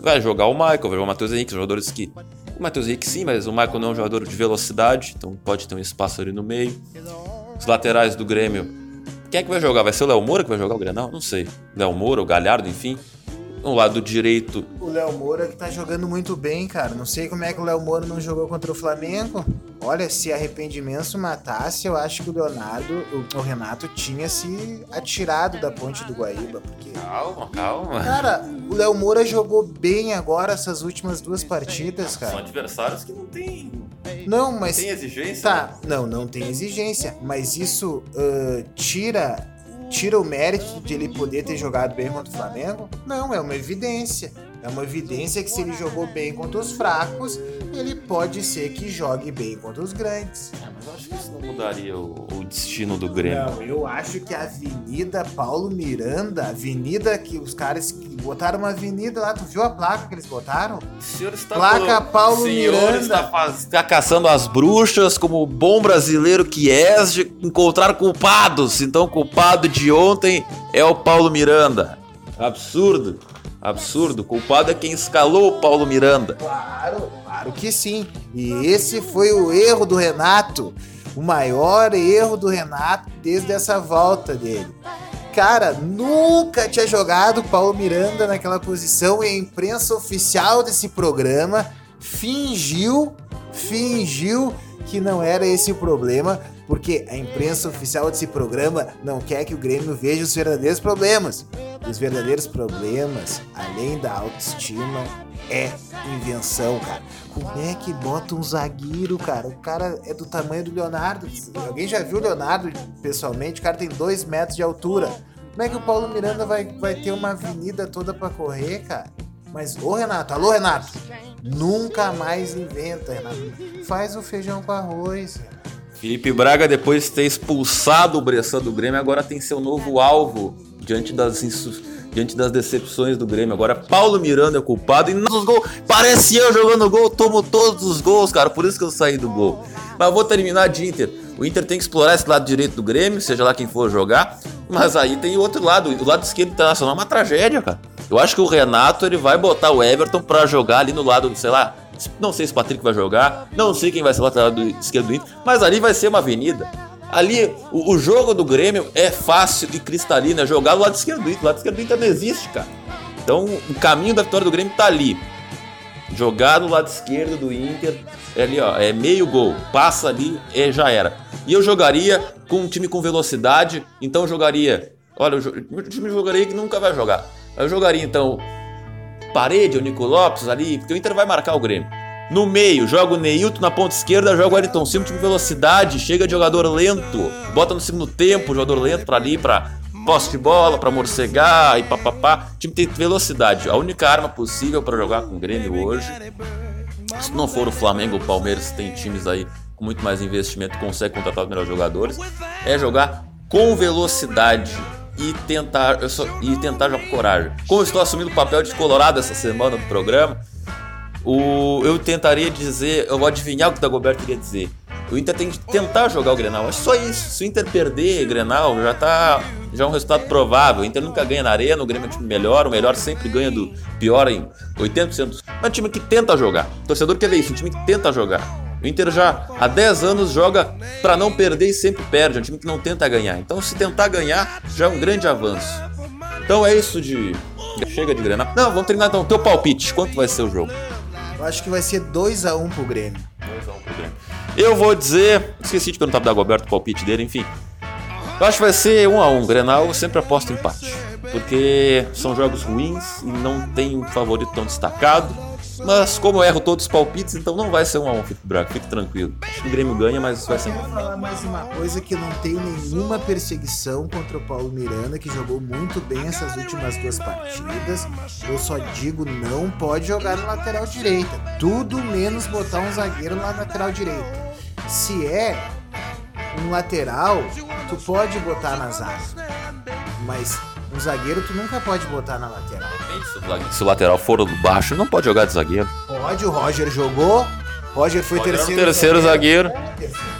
Vai jogar o Michael, vai jogar o Matheus Henrique, jogadores que... O Matheus Henrique sim, mas o Michael não é um jogador de velocidade, então pode ter um espaço ali no meio. Os laterais do Grêmio quem é que vai jogar? Vai ser o Léo Moura que vai jogar o Grenal? Não sei. Léo Moura, o Galhardo, enfim. No lado direito, O Léo Moura que tá jogando muito bem, cara. Não sei como é que o Léo Moura não jogou contra o Flamengo. Olha, se arrependimento matasse, eu acho que o Leonardo, o, o Renato tinha se atirado da ponte do Guaíba. Porque, Calma, calma. cara, o Léo Moura jogou bem agora essas últimas duas partidas, São cara. adversários que não tem, Não, mas. tem exigência. Tá, não, não tem exigência, mas isso ah, tira tira o mérito de ele poder ter jogado bem contra o Flamengo? Não, é uma evidência. É uma evidência que se ele jogou bem contra os fracos, ele pode ser que jogue bem contra os grandes. É, mas eu acho que isso não mudaria o, o destino do Grêmio. Não, eu acho que a Avenida Paulo Miranda, avenida que os caras que botaram uma avenida lá, tu viu a placa que eles botaram? O senhor está Placa Paulo o senhor Miranda. Está, faz- está caçando as bruxas como bom brasileiro que és de encontrar culpados. Então o culpado de ontem é o Paulo Miranda. Absurdo. Absurdo. Culpado é quem escalou o Paulo Miranda. Claro, claro que sim. E esse foi o erro do Renato. O maior erro do Renato desde essa volta dele. Cara, nunca tinha jogado Paulo Miranda naquela posição e a imprensa oficial desse programa fingiu, fingiu que não era esse o problema, porque a imprensa oficial desse programa não quer que o Grêmio veja os verdadeiros problemas. Os verdadeiros problemas, além da autoestima, é invenção, cara. Como é que bota um zagueiro, cara? O cara é do tamanho do Leonardo. Alguém já viu o Leonardo pessoalmente? O cara tem dois metros de altura. Como é que o Paulo Miranda vai, vai ter uma avenida toda pra correr, cara? Mas, ô Renato, alô Renato, nunca mais inventa, Renato. Faz o feijão com arroz. Felipe Braga, depois de ter expulsado o Bressan do Grêmio, agora tem seu novo alvo diante das, diante das decepções do Grêmio. Agora Paulo Miranda é culpado e nos gols. Parece eu jogando gol, tomo todos os gols, cara. Por isso que eu saí do gol. Mas vou terminar de Inter. O Inter tem que explorar esse lado direito do Grêmio, seja lá quem for jogar. Mas aí tem o outro lado. O lado esquerdo internacional é uma tragédia, cara. Eu acho que o Renato ele vai botar o Everton pra jogar ali no lado, sei lá, não sei se o Patrick vai jogar, não sei quem vai ser o lateral do esquerdo do Inter, mas ali vai ser uma avenida. Ali, o, o jogo do Grêmio é fácil e cristalino, é jogar do lado esquerdo do Inter. O lado esquerdo do Inter não existe, cara. Então, o caminho da vitória do Grêmio tá ali. Jogar do lado esquerdo do Inter, é ali, ó, é meio gol. Passa ali, é, já era. E eu jogaria com um time com velocidade, então eu jogaria. Olha, o time jogaria que nunca vai jogar. Eu jogaria então Parede, o Nico Lopes ali, porque o Inter vai marcar o Grêmio. No meio, joga o Neilton na ponta esquerda, joga o Wellington Silva, de velocidade, chega de jogador lento, bota no segundo tempo, jogador lento pra ali, pra posse de bola, pra morcegar e papapá. O time tem velocidade. A única arma possível pra jogar com o Grêmio hoje, se não for o Flamengo ou o Palmeiras, tem times aí com muito mais investimento consegue contratar os melhores jogadores, é jogar com velocidade e tentar, eu só- e tentar jogar com coragem. Como estou assumindo o papel de colorado essa semana do programa, o, eu tentaria dizer, eu vou adivinhar o que o Dagoberto queria dizer. O Inter tem que tentar jogar o Grenal. Acho só isso. Se o Inter perder o Grenal, já tá. Já é um resultado provável. O Inter nunca ganha na arena, o Grêmio é um time melhor, o melhor sempre ganha do pior em 80%. dos- Mas é um time que tenta jogar. O torcedor quer ver isso, um time que tenta jogar. O Inter já há 10 anos joga pra não perder e sempre perde. É um time que não tenta ganhar. Então, se tentar ganhar, já é um grande avanço. Então é isso de. Chega de Grenal. Não, vamos terminar então. Teu palpite, quanto vai ser o jogo? Eu acho que vai ser 2x1 pro Grêmio. Eu vou dizer. Esqueci de perguntar pro Dagoberto o palpite dele, enfim. Eu acho que vai ser 1 a 1 Grenal, eu sempre aposto empate. Porque são jogos ruins e não tem um favorito tão destacado. Mas como eu erro todos os palpites, então não vai ser um a um, Felipe Braga, fique tranquilo. Acho que o Grêmio ganha, mas vai ser Eu vou falar mais uma coisa que não tenho nenhuma perseguição contra o Paulo Miranda, que jogou muito bem essas últimas duas partidas. Eu só digo, não pode jogar na lateral direita. Tudo menos botar um zagueiro na lateral direita. Se é um lateral, tu pode botar na zaga. Mas um zagueiro tu nunca pode botar na lateral. Se o lateral for baixo, não pode jogar de zagueiro. Pode, o Roger jogou. Roger foi Roger terceiro, terceiro zagueiro.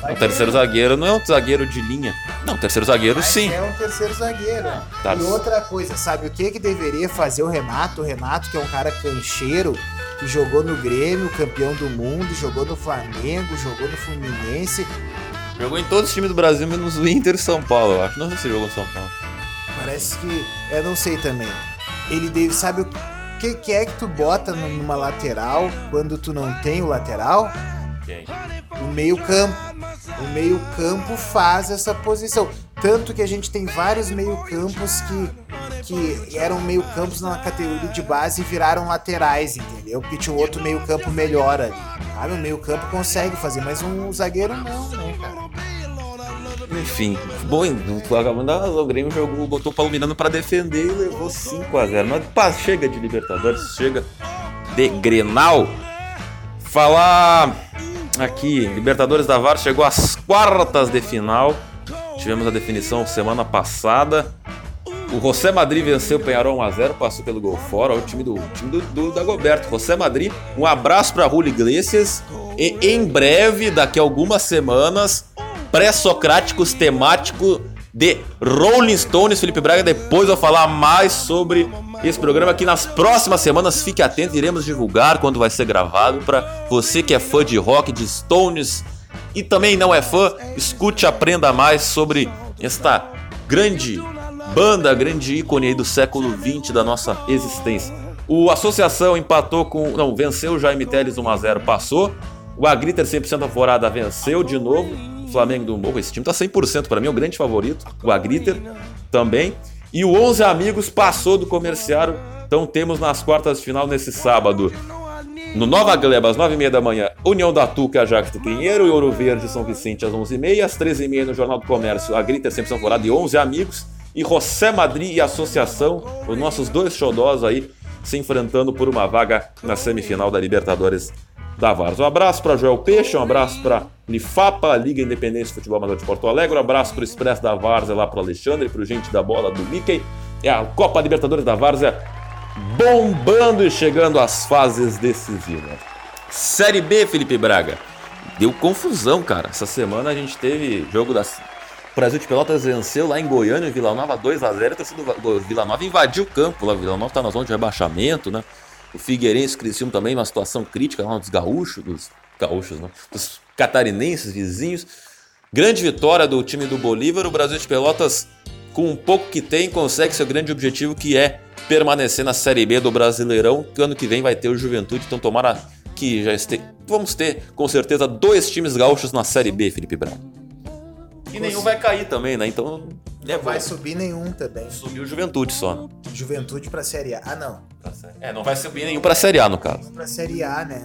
Vai O terceiro zagueiro não é um zagueiro de linha. Não, o terceiro zagueiro Mas sim. É um terceiro zagueiro. Tá. E outra coisa, sabe o que que deveria fazer o Renato? O Renato, que é um cara cancheiro, que jogou no Grêmio, campeão do mundo, jogou no Flamengo, jogou no Fluminense. Jogou em todos os times do Brasil, menos o Inter e São Paulo, eu acho. Não sei se jogou em São Paulo. Parece que. Eu não sei também. Ele deve. Sabe o que, que é que tu bota numa lateral quando tu não tem o lateral? Quem? O meio-campo. O meio-campo faz essa posição. Tanto que a gente tem vários meio-campos que, que eram meio-campos na categoria de base e viraram laterais, entendeu? Porque tinha um outro meio-campo melhor ali. Sabe? O meio-campo consegue fazer, mas um zagueiro não, né, cara? Enfim, bom, o Grêmio jogou, botou o Miranda pra defender e levou 5x0. Mas pá, chega de Libertadores, chega de Grenal. Falar aqui, Libertadores da VAR chegou às quartas de final. Tivemos a definição semana passada. O José Madrid venceu o Penharol 1x0, passou pelo gol fora. O time do, o time do, do Dagoberto. José Madrid, um abraço para Julio Iglesias. E em breve, daqui a algumas semanas, pré-socráticos temático de Rolling Stones, Felipe Braga. Depois eu vou falar mais sobre esse programa aqui nas próximas semanas. Fique atento, iremos divulgar quando vai ser gravado. Para você que é fã de rock, de Stones e também não é fã, escute, aprenda mais sobre esta grande banda, grande ícone aí do século 20 da nossa existência. O Associação empatou com. Não, venceu o Jaime Teles 1x0, passou. O Agriter 100% alvorada venceu de novo. Flamengo do Morro, esse time tá 100% para mim, é o grande favorito. O Agriter também. E o 11 Amigos passou do comerciário. Então temos nas quartas de final nesse sábado. No Nova Gleba, às 9h30 da manhã, União da Tuca, Ajax do Pinheiro e Ouro Verde, São Vicente, às 11h30. Às 13h30 no Jornal do Comércio, a Grita 100% alvorada e 11 Amigos. E José Madrid e Associação, os nossos dois xodós aí, se enfrentando por uma vaga na semifinal da Libertadores da Vars. Um abraço para Joel Peixe, um abraço para Lifapa, Liga Independente de Futebol Amador de Porto Alegre, um abraço para o Expresso da Várzea lá para Alexandre, para o Gente da Bola do Mickey. É a Copa Libertadores da Várzea bombando e chegando às fases decisivas. Série B, Felipe Braga. Deu confusão, cara. Essa semana a gente teve jogo das. O Brasil de Pelotas venceu lá em Goiânia, Vila Nova 2x0. A torcida do Vila Nova invadiu o campo lá. Vila Nova tá na zona de rebaixamento, né? O Figueirense Criciúma também, uma situação crítica lá dos gaúchos, dos gaúchos, não, dos catarinenses vizinhos. Grande vitória do time do Bolívar. O Brasil de Pelotas, com um pouco que tem, consegue seu grande objetivo, que é permanecer na Série B do Brasileirão. Que ano que vem vai ter o Juventude, então tomara que já este... vamos ter, com certeza, dois times gaúchos na Série B, Felipe Braga. E nenhum vai cair também, né? Então. É, Não vai subir nenhum também. Subiu o Juventude só. né? Juventude pra Série A. Ah, não. É, não vai subir nenhum pra Série A, no caso. Pra Série A, né?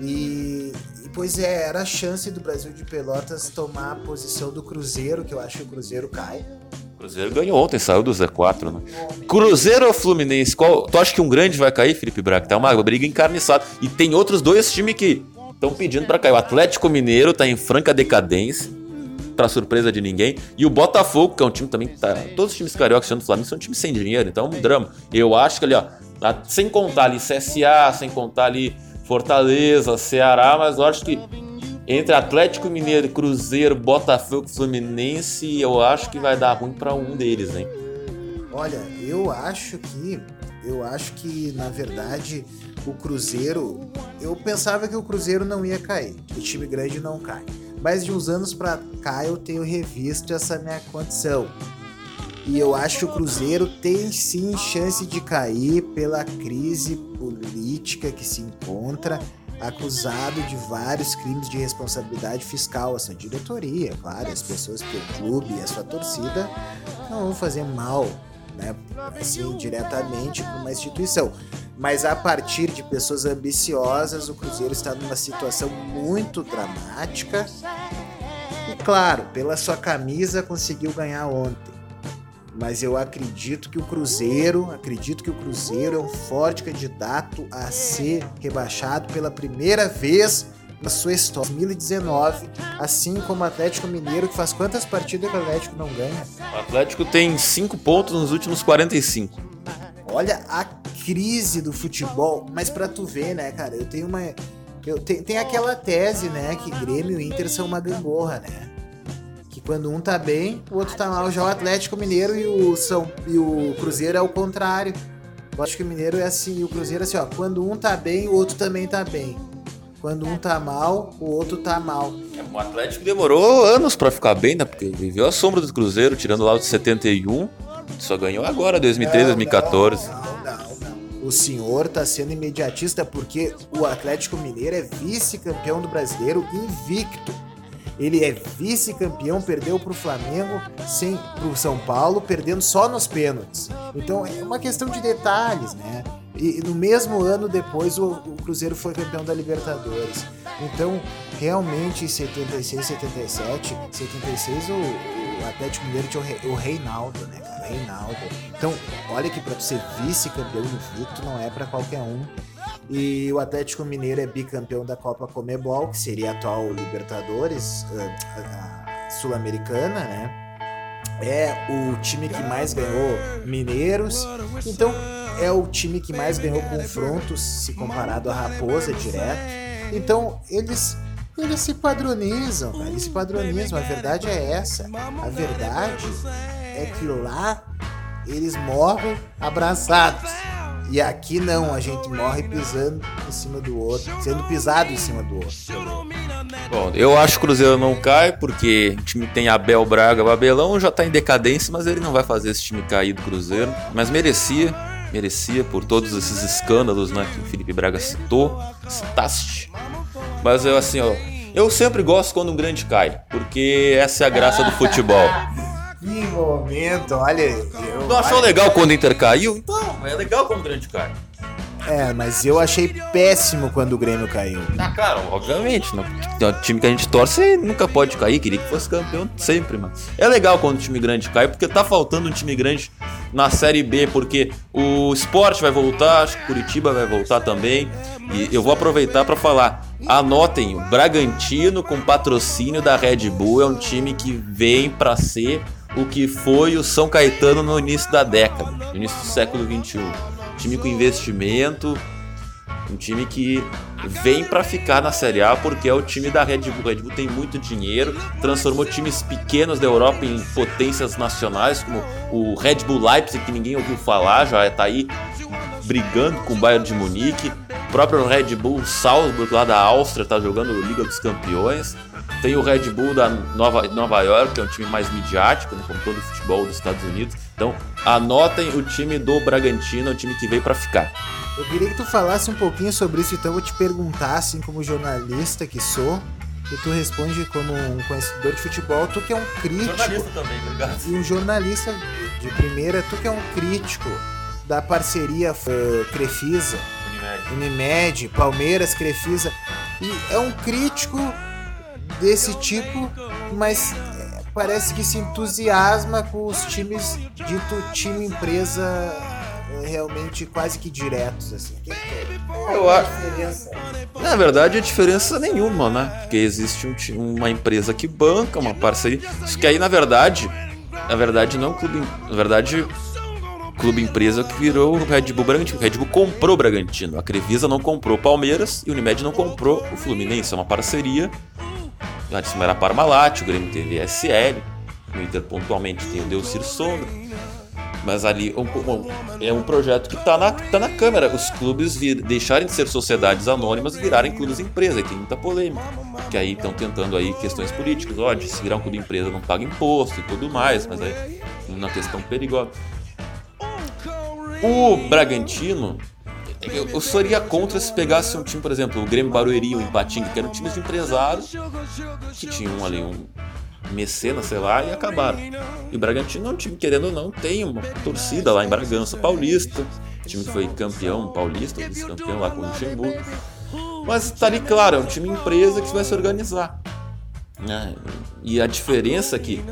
E, e, pois é, era a chance do Brasil de Pelotas tomar a posição do Cruzeiro, que eu acho que o Cruzeiro cai. O Cruzeiro ganhou ontem, saiu do Z4, né? Cruzeiro ou Fluminense? Qual... Tu acha que um grande vai cair, Felipe Braga? Tá uma briga encarniçada. E tem outros dois times que estão pedindo pra cair. O Atlético Mineiro tá em franca decadência, pra surpresa de ninguém. E o Botafogo, que é um time também que tá. Todos os times cariocas sendo do Flamengo são times sem dinheiro, então é um drama. Eu acho que ali, ó, tá- sem contar ali CSA, sem contar ali Fortaleza, Ceará, mas eu acho que entre Atlético Mineiro, Cruzeiro, Botafogo, Fluminense, eu acho que vai dar ruim pra um deles, hein? Olha, eu acho que. Eu acho que, na verdade, o Cruzeiro. Eu pensava que o Cruzeiro não ia cair. O time grande não cai. Mas de uns anos pra cá eu tenho revisto essa minha condição. E eu acho que o Cruzeiro tem sim chance de cair pela crise política que se encontra, acusado de vários crimes de responsabilidade fiscal. A sua diretoria, claro, as pessoas que o clube e a sua torcida não vão fazer mal, né? Assim, diretamente para uma instituição. Mas a partir de pessoas ambiciosas, o Cruzeiro está numa situação muito dramática. E claro, pela sua camisa conseguiu ganhar ontem. Mas eu acredito que o Cruzeiro, acredito que o Cruzeiro é um forte candidato a ser rebaixado pela primeira vez na sua história. 2019, assim como o Atlético Mineiro, que faz quantas partidas que o Atlético não ganha? O Atlético tem 5 pontos nos últimos 45. Olha a crise do futebol, mas pra tu ver, né, cara, eu tenho uma. Eu tenho, tem aquela tese, né, que Grêmio e Inter são uma gangorra, né? Que quando um tá bem, o outro tá mal. Já o Atlético Mineiro e o, São, e o Cruzeiro é o contrário. O Atlético Mineiro é assim, e o Cruzeiro é assim, ó. Quando um tá bem, o outro também tá bem. Quando um tá mal, o outro tá mal. O Atlético demorou anos pra ficar bem, né? Porque viveu a sombra do Cruzeiro, tirando lá o de 71. Só ganhou agora, 2013, 2014. Não, não, não. O senhor tá sendo imediatista porque o Atlético Mineiro é vice-campeão do brasileiro invicto. Ele é vice-campeão, perdeu pro Flamengo, sem pro São Paulo, perdendo só nos pênaltis. Então é uma questão de detalhes, né? E no mesmo ano depois o, o Cruzeiro foi campeão da Libertadores. Então, realmente em 76, 77, 76 o, o Atlético Mineiro tinha o, o Reinaldo, né, cara? Reinaldo. Então, olha que tu ser vice-campeão invicto não é pra qualquer um. E o Atlético Mineiro é bicampeão da Copa Comebol, que seria a atual Libertadores ah, Sul-Americana, né? É o time que mais ganhou mineiros. Então, é o time que mais ganhou confrontos se comparado à Raposa direto. Então, eles eles se padronizam, cara, eles se padronizam. A verdade é essa. A verdade é que lá eles morrem abraçados. E aqui não, a gente morre pisando em cima do outro, sendo pisado em cima do outro. Bom, eu acho que o Cruzeiro não cai, porque o time tem Abel Braga, o Abelão já tá em decadência, mas ele não vai fazer esse time cair do Cruzeiro. Mas merecia, merecia por todos esses escândalos né, que o Felipe Braga citou, citaste. Mas eu assim, ó, eu sempre gosto quando um grande cai, porque essa é a graça do futebol. Que momento, olha. Eu, Não achou legal quando o Inter caiu? Então, é legal quando o grande cai. É, mas eu achei péssimo quando o Grêmio caiu. Ah, cara, obviamente? Porque O time que a gente torce nunca pode cair, queria que fosse campeão sempre, mano. É legal quando o time grande cai, porque tá faltando um time grande na Série B, porque o Sport vai voltar, acho que o Curitiba vai voltar também. E eu vou aproveitar pra falar. Anotem, o Bragantino com patrocínio da Red Bull é um time que vem pra ser o que foi o São Caetano no início da década, no início do século XXI. Time com investimento, um time que vem pra ficar na Série A porque é o time da Red Bull. A Red Bull tem muito dinheiro, transformou times pequenos da Europa em potências nacionais, como o Red Bull Leipzig, que ninguém ouviu falar, já tá aí brigando com o Bayern de Munique. O próprio Red Bull Salzburg, lá da Áustria, tá jogando Liga dos Campeões. Tem o Red Bull da Nova, Nova York, que é um time mais midiático, né, como todo o futebol dos Estados Unidos. Então, anotem o time do Bragantino, é o time que veio pra ficar. Eu queria que tu falasse um pouquinho sobre isso, então eu vou te perguntar, assim como jornalista que sou, e tu responde como um conhecedor de futebol, tu que é um crítico. também, obrigado. E um jornalista de primeira, tu que é um crítico da parceria eh, Crefisa, Unimed, Palmeiras, Crefisa, e é um crítico desse tipo, mas eh, parece que se entusiasma com os times dito time empresa eh, realmente quase que diretos assim. É? Eu é acho-? Na verdade, a diferença nenhuma, né? Porque existe um uma empresa que banca, uma parceria. Isso que aí, na verdade, na verdade, não é um clube. Na verdade, clube empresa que virou o Red Bull Bragantino. O Red Bull comprou o Bragantino. A Crevisa não comprou o Palmeiras e o Unimed não comprou o Fluminense. É uma parceria. A de cima era Parmalat, o Grêmio teve SL, o Inter pontualmente tem o Delcir Sombra. Mas ali um- um- é um projeto que está na, tá na Câmara. Os clubes vir- deixarem de ser sociedades anônimas e virarem clubes empresa. E tem muita polêmica. Que aí estão tentando aí questões políticas. Ó, se virar um clube empresa não paga imposto e tudo mais. Mas aí uma questão perigosa. O Bragantino, eu, seria contra se pegasse um time, por exemplo, o Grêmio Barueri o Ipatinga, que eram times de empresários que tinham ali um mecenas, sei lá, e acabaram. E o Bragantino é um time, querendo ou não, tem uma torcida lá em Bragança Paulista, time que foi campeão paulista, vice-campeão lá com o Luxemburgo. Mas tá ali claro, é um time empresa que vai se organizar. Né? E a diferença é que,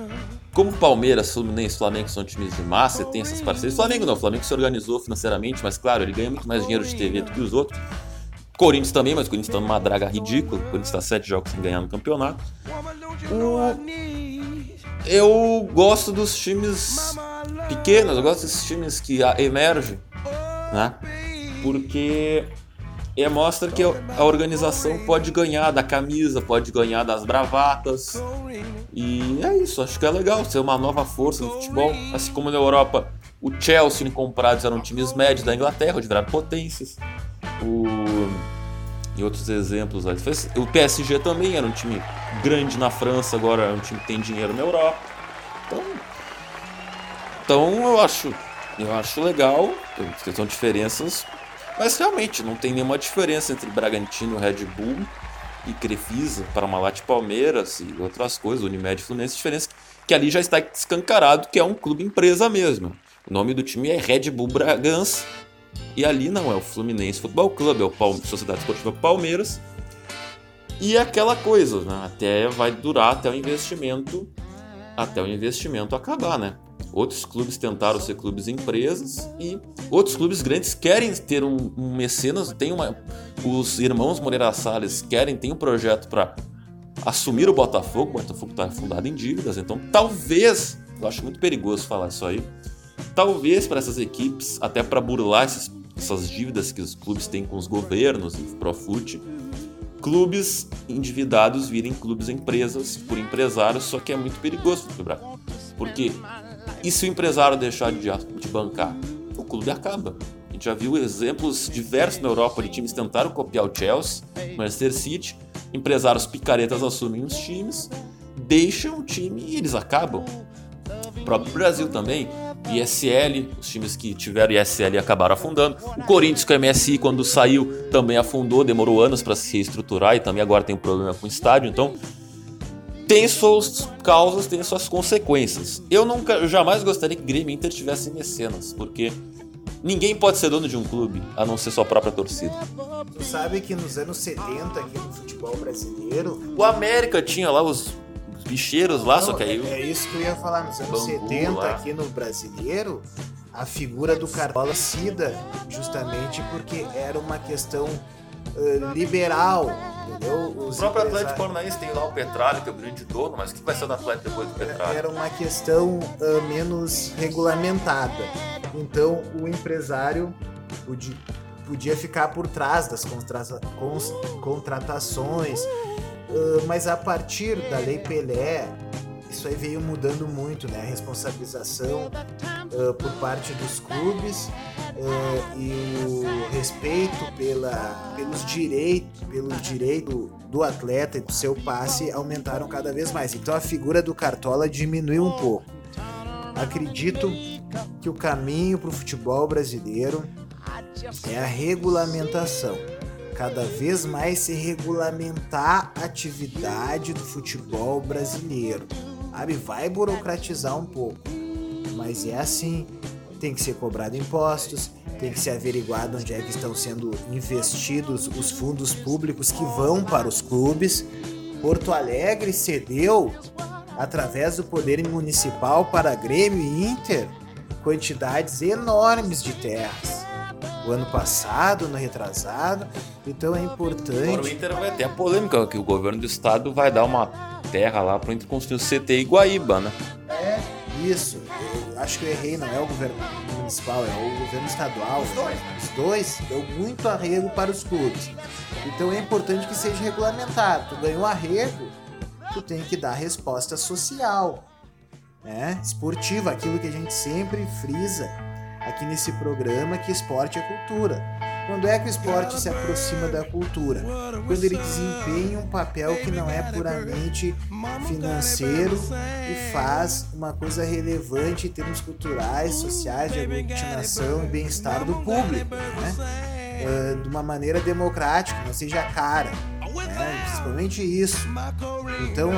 como Palmeiras, Fluminense e Flamengo são times de massa, tem essas parcerias. Flamengo não, Flamengo se organizou financeiramente, mas claro, ele ganha muito mais dinheiro de TV do que os outros. Corinthians também, mas o Corinthians está numa draga ridícula. O Corinthians está sete jogos sem ganhar no campeonato. Eu gosto dos times pequenos, eu gosto desses times que emergem, né? Porque e mostra que a organização pode ganhar da camisa, pode ganhar das bravatas. E é isso, acho que é legal ser uma nova força no futebol. Assim como na Europa, o Chelsea comprados eram times médios da Inglaterra, de virar potências. O... E outros exemplos. O PSG também era um time grande na França, agora é um time que tem dinheiro na Europa. Então, então eu acho, eu acho legal. São diferenças mas realmente não tem nenhuma diferença entre Bragantino, Red Bull e Crefisa, Parmalat Palmeiras e outras coisas, Unimed Fluminense, diferença que ali já está escancarado que é um clube empresa mesmo. O nome do time é Red Bull Bragança e ali não é o Fluminense Futebol Clube, é o Palme Sociedade Esportiva Palmeiras. E é aquela coisa, né? Até vai durar até o investimento até o investimento acabar, né? Outros clubes tentaram ser clubes empresas e outros clubes grandes querem ter um, um mecenas. Tem uma, os irmãos Moreira Salles querem, tem um projeto para assumir o Botafogo. O Botafogo está fundado em dívidas, então talvez, eu acho muito perigoso falar isso aí, talvez para essas equipes, até para burlar esses, essas dívidas que os clubes têm com os governos e Profute, clubes endividados virem clubes empresas por empresários, só que é muito perigoso quebrar. Porque e se o empresário deixar de, de bancar? O clube acaba. A gente já viu exemplos diversos na Europa de times tentaram copiar o Chelsea, Manchester City, empresários picaretas assumem os times, deixam o time e eles acabam. O próprio Brasil também, ISL, os times que tiveram ISL acabaram afundando. O Corinthians com o MSI, quando saiu, também afundou, demorou anos para se reestruturar e também agora tem um problema com o estádio. Então, tem suas causas, tem suas consequências. Eu nunca, eu jamais gostaria que Grêmio e Inter tivessem mecenas, porque ninguém pode ser dono de um clube a não ser sua própria torcida. Tu sabe que nos anos 70 aqui no futebol brasileiro, o América tinha lá os bicheiros lá, não, só que aí é, é isso que eu ia falar nos anos Bangu, 70 lá. aqui no brasileiro, a figura do Cartola cida justamente porque era uma questão uh, liberal entendeu? Os o próprio Atlético Paranaense tem lá o Petralha, que é o grande dono, mas o que vai ser do Atlético depois do Petralha? Era uma questão uh, menos regulamentada. Então o empresário podia, podia ficar por trás das contratações, uh, mas a partir da Lei Pelé, isso aí veio mudando muito, né? A responsabilização uh, por parte dos clubes uh, e o respeito pela, pelos direitos, pelo direito do atleta e do seu passe aumentaram cada vez mais. Então a figura do Cartola diminuiu um pouco. Acredito que o caminho para o futebol brasileiro é a regulamentação. Cada vez mais se regulamentar a atividade do futebol brasileiro sabe? Vai burocratizar um pouco. Mas é assim, tem que ser cobrado impostos, tem que ser averiguado onde é que estão sendo investidos os fundos públicos que vão para os clubes. Porto Alegre cedeu, através do poder municipal para Grêmio e Inter, quantidades enormes de terras. O ano passado, no retrasado, então é importante. Agora o Inter vai ter a polêmica que o governo do estado vai dar uma terra lá para construir o CT Iguaíba, né? É, isso. Eu acho que eu errei, não é o governo municipal, é o governo estadual. Os dois. Os dois deu muito arrego para os clubes. Então é importante que seja regulamentado. Tu ganhou arrego, tu tem que dar resposta social, né? Esportiva, aquilo que a gente sempre frisa aqui nesse programa que esporte é cultura. Quando é que o esporte se aproxima da cultura? Quando ele desempenha um papel que não é puramente financeiro e faz uma coisa relevante em termos culturais, sociais, de aglutinação e bem-estar do público, né? Uh, de uma maneira democrática, não seja cara, né? principalmente isso. Então,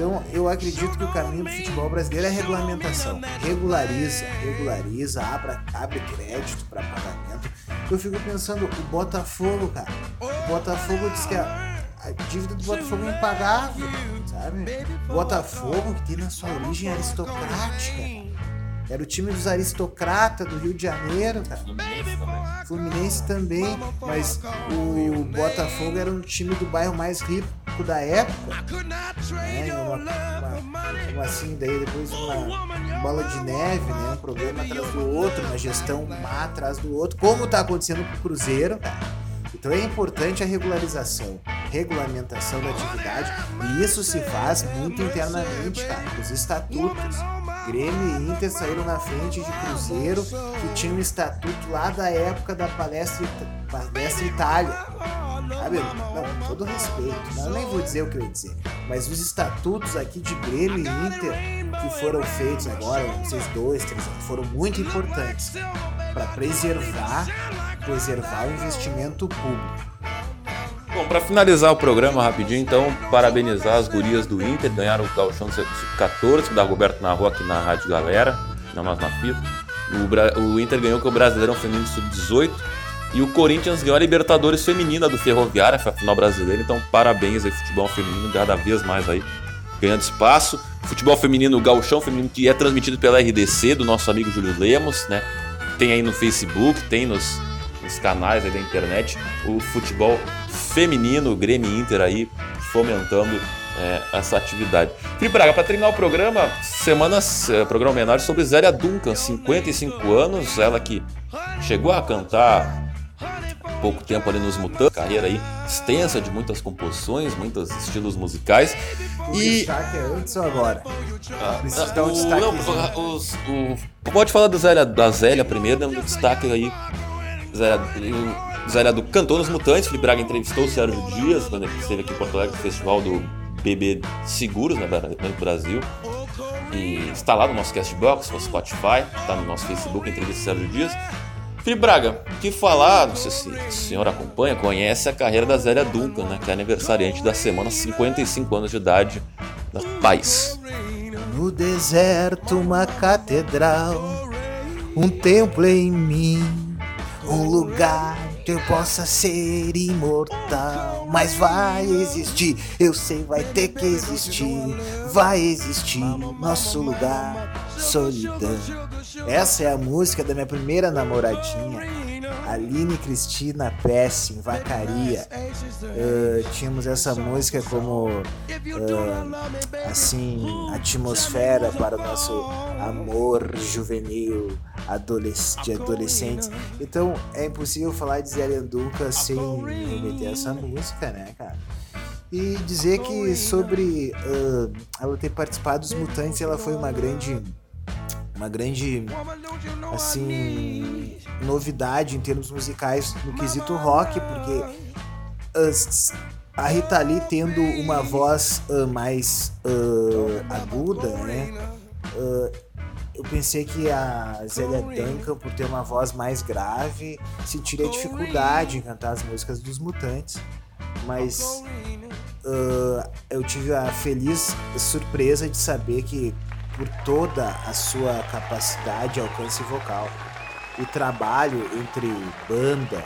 Então, eu acredito que o caminho do futebol brasileiro é regulamentação. Regulariza, regulariza, abre, abre crédito para pagamento. Eu fico pensando, o Botafogo, cara. O Botafogo diz que a, a dívida do Botafogo é impagável, sabe? O Botafogo, que tem na sua origem aristocrática, era o time dos aristocratas do Rio de Janeiro, cara. Fluminense também, mas o Botafogo era um time do bairro mais rico da época. Né? Uma, uma, uma, assim, daí depois uma bola de neve, né? Um problema atrás do outro, uma gestão má atrás do outro, como tá acontecendo com o Cruzeiro, cara. Então é importante a regularização, regulamentação da atividade, e isso se faz muito internamente, cara, os estatutos. Grêmio e Inter saíram na frente de Cruzeiro, que tinha um estatuto lá da época da palestra, palestra Itália. Sabe? Não, com todo respeito, não, nem vou dizer o que eu ia dizer. Mas os estatutos aqui de Grêmio e Inter, que foram feitos agora, não sei dois, três anos, foram muito importantes para preservar, preservar o investimento público. Bom, para finalizar o programa rapidinho, então, parabenizar as gurias do Inter, ganharam o Gauchão Sub-14, da Roberto Narro aqui na Rádio Galera, na Nós na Fita. O, Bra o Inter ganhou com o Brasileirão Feminino Sub-18 e o Corinthians ganhou a Libertadores Feminina do Ferroviária, foi a final brasileira, então parabéns aí, futebol feminino, cada vez mais aí ganhando espaço. Futebol feminino, o Gauchão Feminino, que é transmitido pela RDC, do nosso amigo Júlio Lemos, né? Tem aí no Facebook, tem nos, nos canais aí da internet, o futebol feminino, o Grêmio Inter aí, fomentando é, essa atividade. Felipe Braga, para terminar o programa, semanas, é, programa homenagem sobre Zélia Duncan, 55 anos, ela que chegou a cantar pouco tempo ali nos Mutantes, carreira aí extensa de muitas composições, muitos estilos musicais. O e destaque é antes ou agora? Ah, ah, um não, o, pode falar do Zélia, da Zélia primeiro, dando destaque aí. Zélia, Zélia do Cantor nos Mutantes, Felipe Braga entrevistou o Sérgio Dias quando ele esteve aqui em Porto Alegre no festival do BB Seguros, né, no Brasil. E está lá no nosso Castbox, no Spotify, está no nosso Facebook, entrevista Sérgio Dias. Felipe Braga, que falar, não sei se o senhor acompanha, conhece a carreira da Zélia Duncan, né, que é aniversariante da semana, 55 anos de idade, da Paz. No deserto, uma catedral, um templo em mim, um lugar eu possa ser imortal. Mas vai existir, eu sei, vai ter que existir. Vai existir nosso lugar, solidão. Essa é a música da minha primeira namoradinha. Aline Cristina em Vacaria. Uh, tínhamos essa música como uh, assim atmosfera para o nosso amor juvenil de adolescentes. Então é impossível falar de Zé Duncan sem remeter essa música, né, cara? E dizer que sobre uh, ela ter participado dos Mutantes, ela foi uma grande uma grande assim novidade em termos musicais no quesito rock, porque uh, a Rita Lee tendo uma voz uh, mais uh, aguda, né? eu pensei que a Zélia Duncan, por ter uma voz mais grave, sentiria dificuldade em cantar as músicas dos Mutantes, mas eu tive a feliz surpresa de saber que por toda a sua capacidade e alcance vocal. O trabalho entre banda,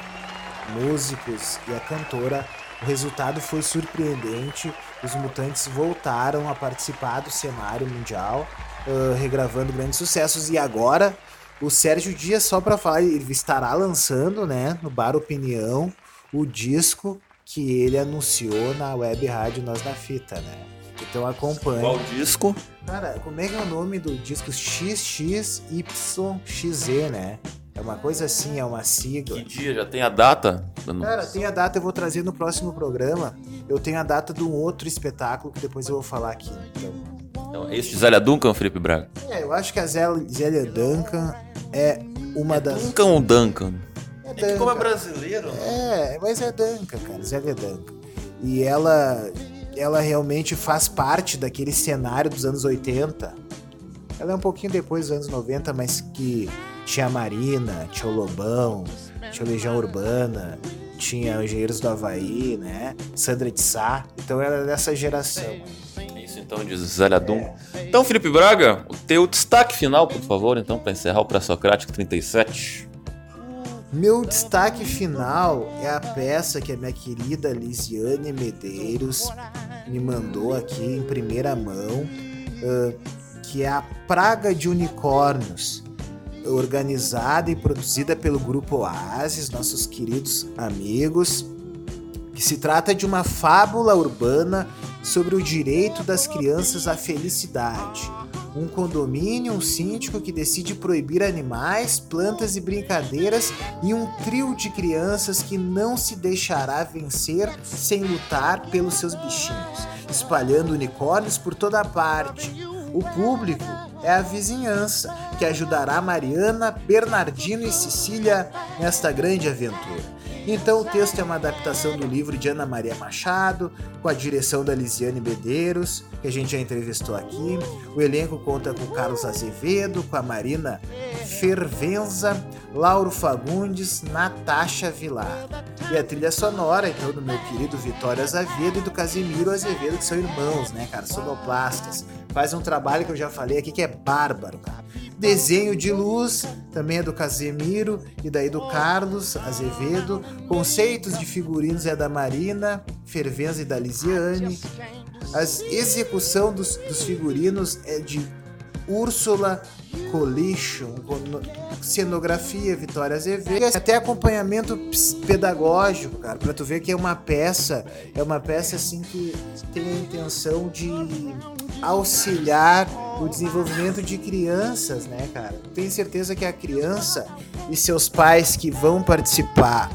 músicos e a cantora, o resultado foi surpreendente. Os Mutantes voltaram a participar do cenário mundial, uh, regravando grandes sucessos. E agora, o Sérgio Dias, só para falar, ele estará lançando né, no Bar Opinião o disco que ele anunciou na web rádio Nós na Fita, né? Então acompanhe. Qual disco? Cara, como é que é o nome do disco? XXYXZ, né? É uma coisa assim, é uma sigla. Que dia? Já tem a data? Cara, tem a data, eu vou trazer no próximo programa. Eu tenho a data de um outro espetáculo que depois eu vou falar aqui. Então, então esse de Zélia Duncan, Felipe Braga? É, eu acho que a Zélia Duncan é uma é das. Duncan ou Duncan? É, Duncan. é que como é brasileiro. É, mas é Duncan, cara. Zélia Duncan. E ela ela realmente faz parte daquele cenário dos anos 80. Ela é um pouquinho depois dos anos 90, mas que tinha a Marina, tinha o Lobão, tinha o Legião Urbana, tinha Engenheiros do Havaí, né? Sandra de Sá. Então ela é dessa geração. É isso então de Zélia Dum. Então, Felipe Braga, o teu destaque final, por favor, então, para encerrar o Pré-Socrático 37. Meu destaque final é a peça que a minha querida Lisiane Medeiros me mandou aqui em primeira mão, uh, que é a Praga de Unicórnios, organizada e produzida pelo Grupo Oasis, nossos queridos amigos, que se trata de uma fábula urbana sobre o direito das crianças à felicidade um condomínio, um síndico que decide proibir animais, plantas e brincadeiras e um trio de crianças que não se deixará vencer sem lutar pelos seus bichinhos, espalhando unicórnios por toda parte. O público é a vizinhança, que ajudará Mariana, Bernardino e Cecília nesta grande aventura. Então o texto é uma adaptação do livro de Ana Maria Machado, com a direção da Lisiane Bedeiros, que a gente já entrevistou aqui. O elenco conta com Carlos Azevedo, com a Marina Fervenza, Lauro Fagundes, Natasha Vilar. E a trilha sonora, então, do meu querido Vitório Azevedo e do Casimiro Azevedo, que são irmãos, né, cara? Sonoplastas. Faz um trabalho que eu já falei aqui que é bárbaro, cara. Desenho de luz também é do Casemiro e daí do Carlos Azevedo. Conceitos de figurinos é da Marina Fervenza e da Lisiane. A execução dos, dos figurinos é de Úrsula Colicho, cenografia Vitória Azevedo, até acompanhamento pedagógico, cara, para tu ver que é uma peça, é uma peça assim que tem a intenção de auxiliar o desenvolvimento de crianças, né, cara? Tenho certeza que a criança e seus pais que vão participar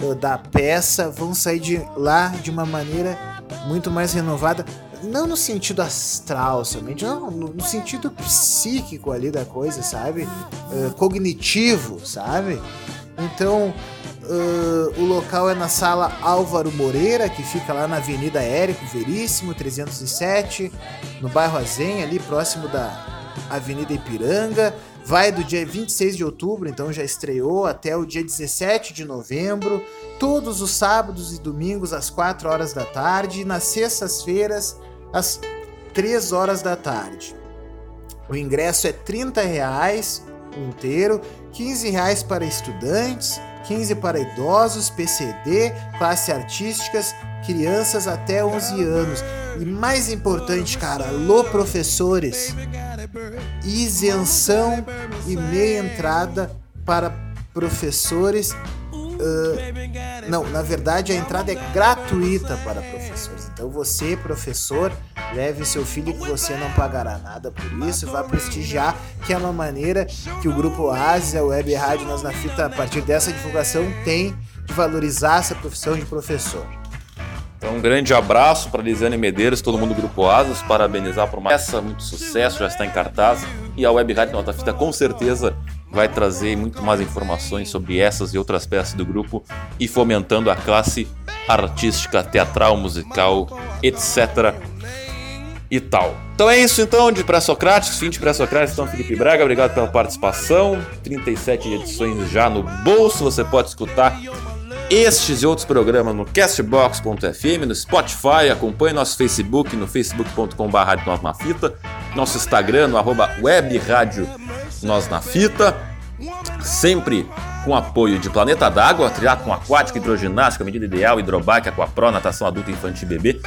uh, da peça vão sair de lá de uma maneira muito mais renovada, não no sentido astral somente, não, no, sentido psíquico ali da coisa, sabe? Uh, cognitivo, sabe? Então, uh, o local é na sala Álvaro Moreira, que fica lá na Avenida Érico Veríssimo, 307, no bairro Azen, ali próximo da Avenida Ipiranga. Vai do dia 26 de outubro, então já estreou, até o dia 17 de novembro, todos os sábados e domingos às 4 horas da tarde, e nas sextas-feiras às 3 horas da tarde. O ingresso é 30 reais inteiro, 15 reais para estudantes, 15 para idosos, PCD, classe artísticas, crianças até 11 anos. E mais importante, cara, alô professores, isenção e meia entrada para professores Uh, não, na verdade a entrada é gratuita para professores. Então você, professor, leve seu filho que você não pagará nada por isso, vá prestigiar, que é uma maneira que o grupo Oasis, a Web Rádio Nós na Fita, a partir dessa divulgação, tem de valorizar essa profissão de professor. Então, um grande abraço para Lisiane Medeiros, todo mundo do Grupo Oasis, parabenizar por uma peça, muito sucesso, já está em cartaz. E a Web Rádio Nota Fita com certeza vai trazer muito mais informações sobre essas e outras peças do grupo e fomentando a classe artística, teatral, musical, etc. e tal. Então é isso então de pré-socráticos, fim de pré-socráticos, então Felipe Braga, obrigado pela participação. 37 edições já no bolso, você pode escutar estes e outros programas no castbox.fm, no Spotify, acompanhe nosso Facebook no facebook.com.br fita, nosso Instagram no arroba webradio nós na fita, sempre com apoio de Planeta d'Água, triatlon aquático, hidroginástica, medida ideal, hidrobike, aquapro, natação adulta, infantil e bebê.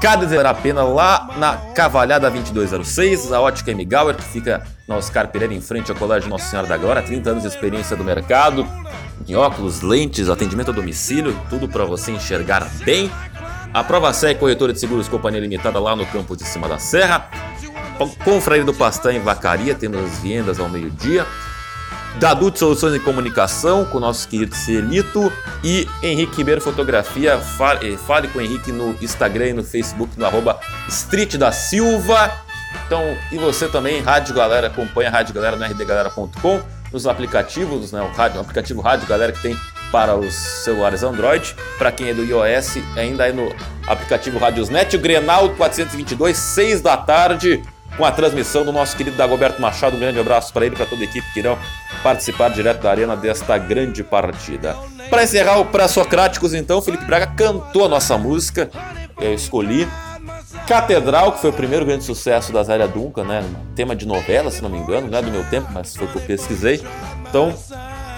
Cada vez a pena lá na Cavalhada 2206, a Ótica M. Que fica na Oscar Pereira, em frente ao Colégio Nossa Senhora da Glória, 30 anos de experiência do mercado, em óculos, lentes, atendimento a domicílio, tudo para você enxergar bem. A Prova Sé Corretora de Seguros Companhia Limitada lá no campo de cima da Serra. Confraria do Pastã em Vacaria, temos as vendas ao meio-dia. Dadu de Soluções em Comunicação, com o nosso querido Celito. E Henrique Ribeiro Fotografia. Fale, eh, fale com o Henrique no Instagram e no Facebook, no arroba Street da Silva. Então, e você também, Rádio Galera, acompanha a Rádio Galera no rdgalera.com, nos aplicativos, né, o, rádio, o aplicativo Rádio Galera que tem para os celulares Android. Para quem é do iOS, ainda é no aplicativo Radiosnet. O Grenal 422, 6 da tarde com a transmissão do nosso querido Dagoberto Machado. Um grande abraço para ele para toda a equipe que irão participar direto da arena desta grande partida. Para encerrar o Pré-Socráticos, então, Felipe Braga cantou a nossa música, eu escolhi. Catedral, que foi o primeiro grande sucesso da Zélia Duncan, né? Tema de novela, se não me engano, não é do meu tempo, mas foi o que eu pesquisei. Então,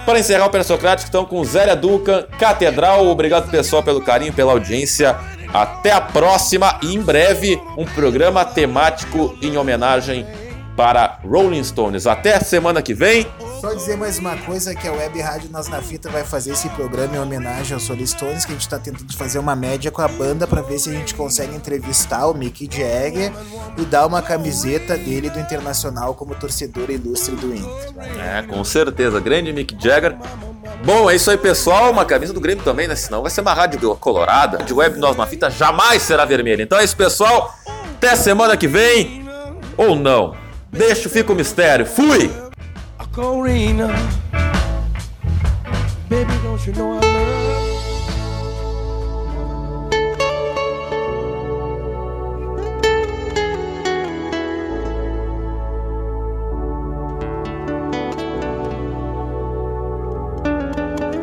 para encerrar o Persocrático, então com Zélia Duncan, Catedral. Obrigado pessoal pelo carinho, pela audiência. Até a próxima e em breve um programa temático em homenagem para Rolling Stones. Até semana que vem. Só dizer mais uma coisa que a Web Rádio Nós na Fita vai fazer esse programa em homenagem aos Rolling Stones, que a gente tá tentando fazer uma média com a banda para ver se a gente consegue entrevistar o Mick Jagger e dar uma camiseta dele do Internacional como torcedor ilustre do Inter. É, com certeza. Grande Mick Jagger. Bom, é isso aí, pessoal. Uma camisa do Grêmio também, né? Senão vai ser uma rádio colorada. De web Nós na Fita jamais será vermelha. Então é isso, pessoal. Até semana que vem. Ou não. Deixa, fica o mistério. Fui!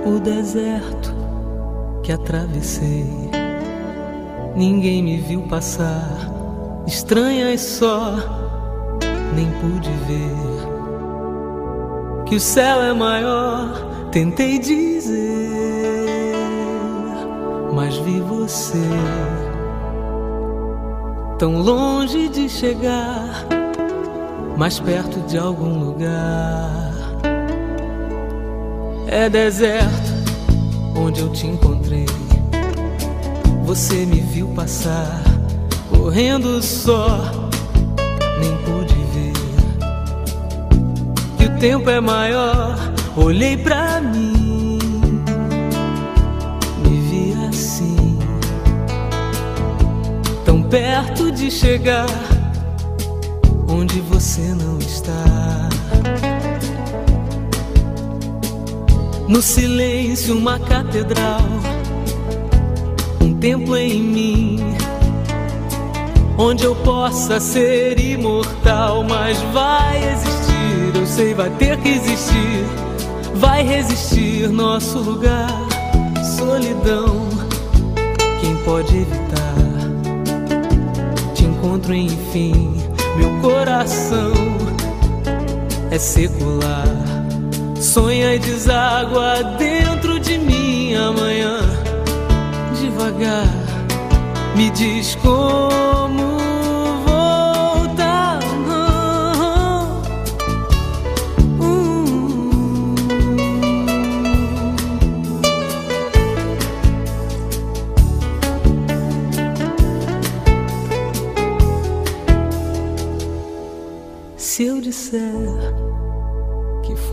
O deserto que atravessei, ninguém me viu passar. Estranhas só, nem pude ver que o céu é maior. Tentei dizer, mas vi você tão longe de chegar, mais perto de algum lugar. É deserto onde eu te encontrei. Você me viu passar, correndo só, tempo é maior. Olhei pra mim, me vi assim, tão perto de chegar onde você não está. No silêncio, uma catedral, um templo em mim. Onde eu possa ser imortal, mas vai existir sei vai ter que existir, vai resistir nosso lugar, solidão. Quem pode evitar? Te encontro enfim, meu coração é secular. Sonha e deságua dentro de mim amanhã, devagar. Me diz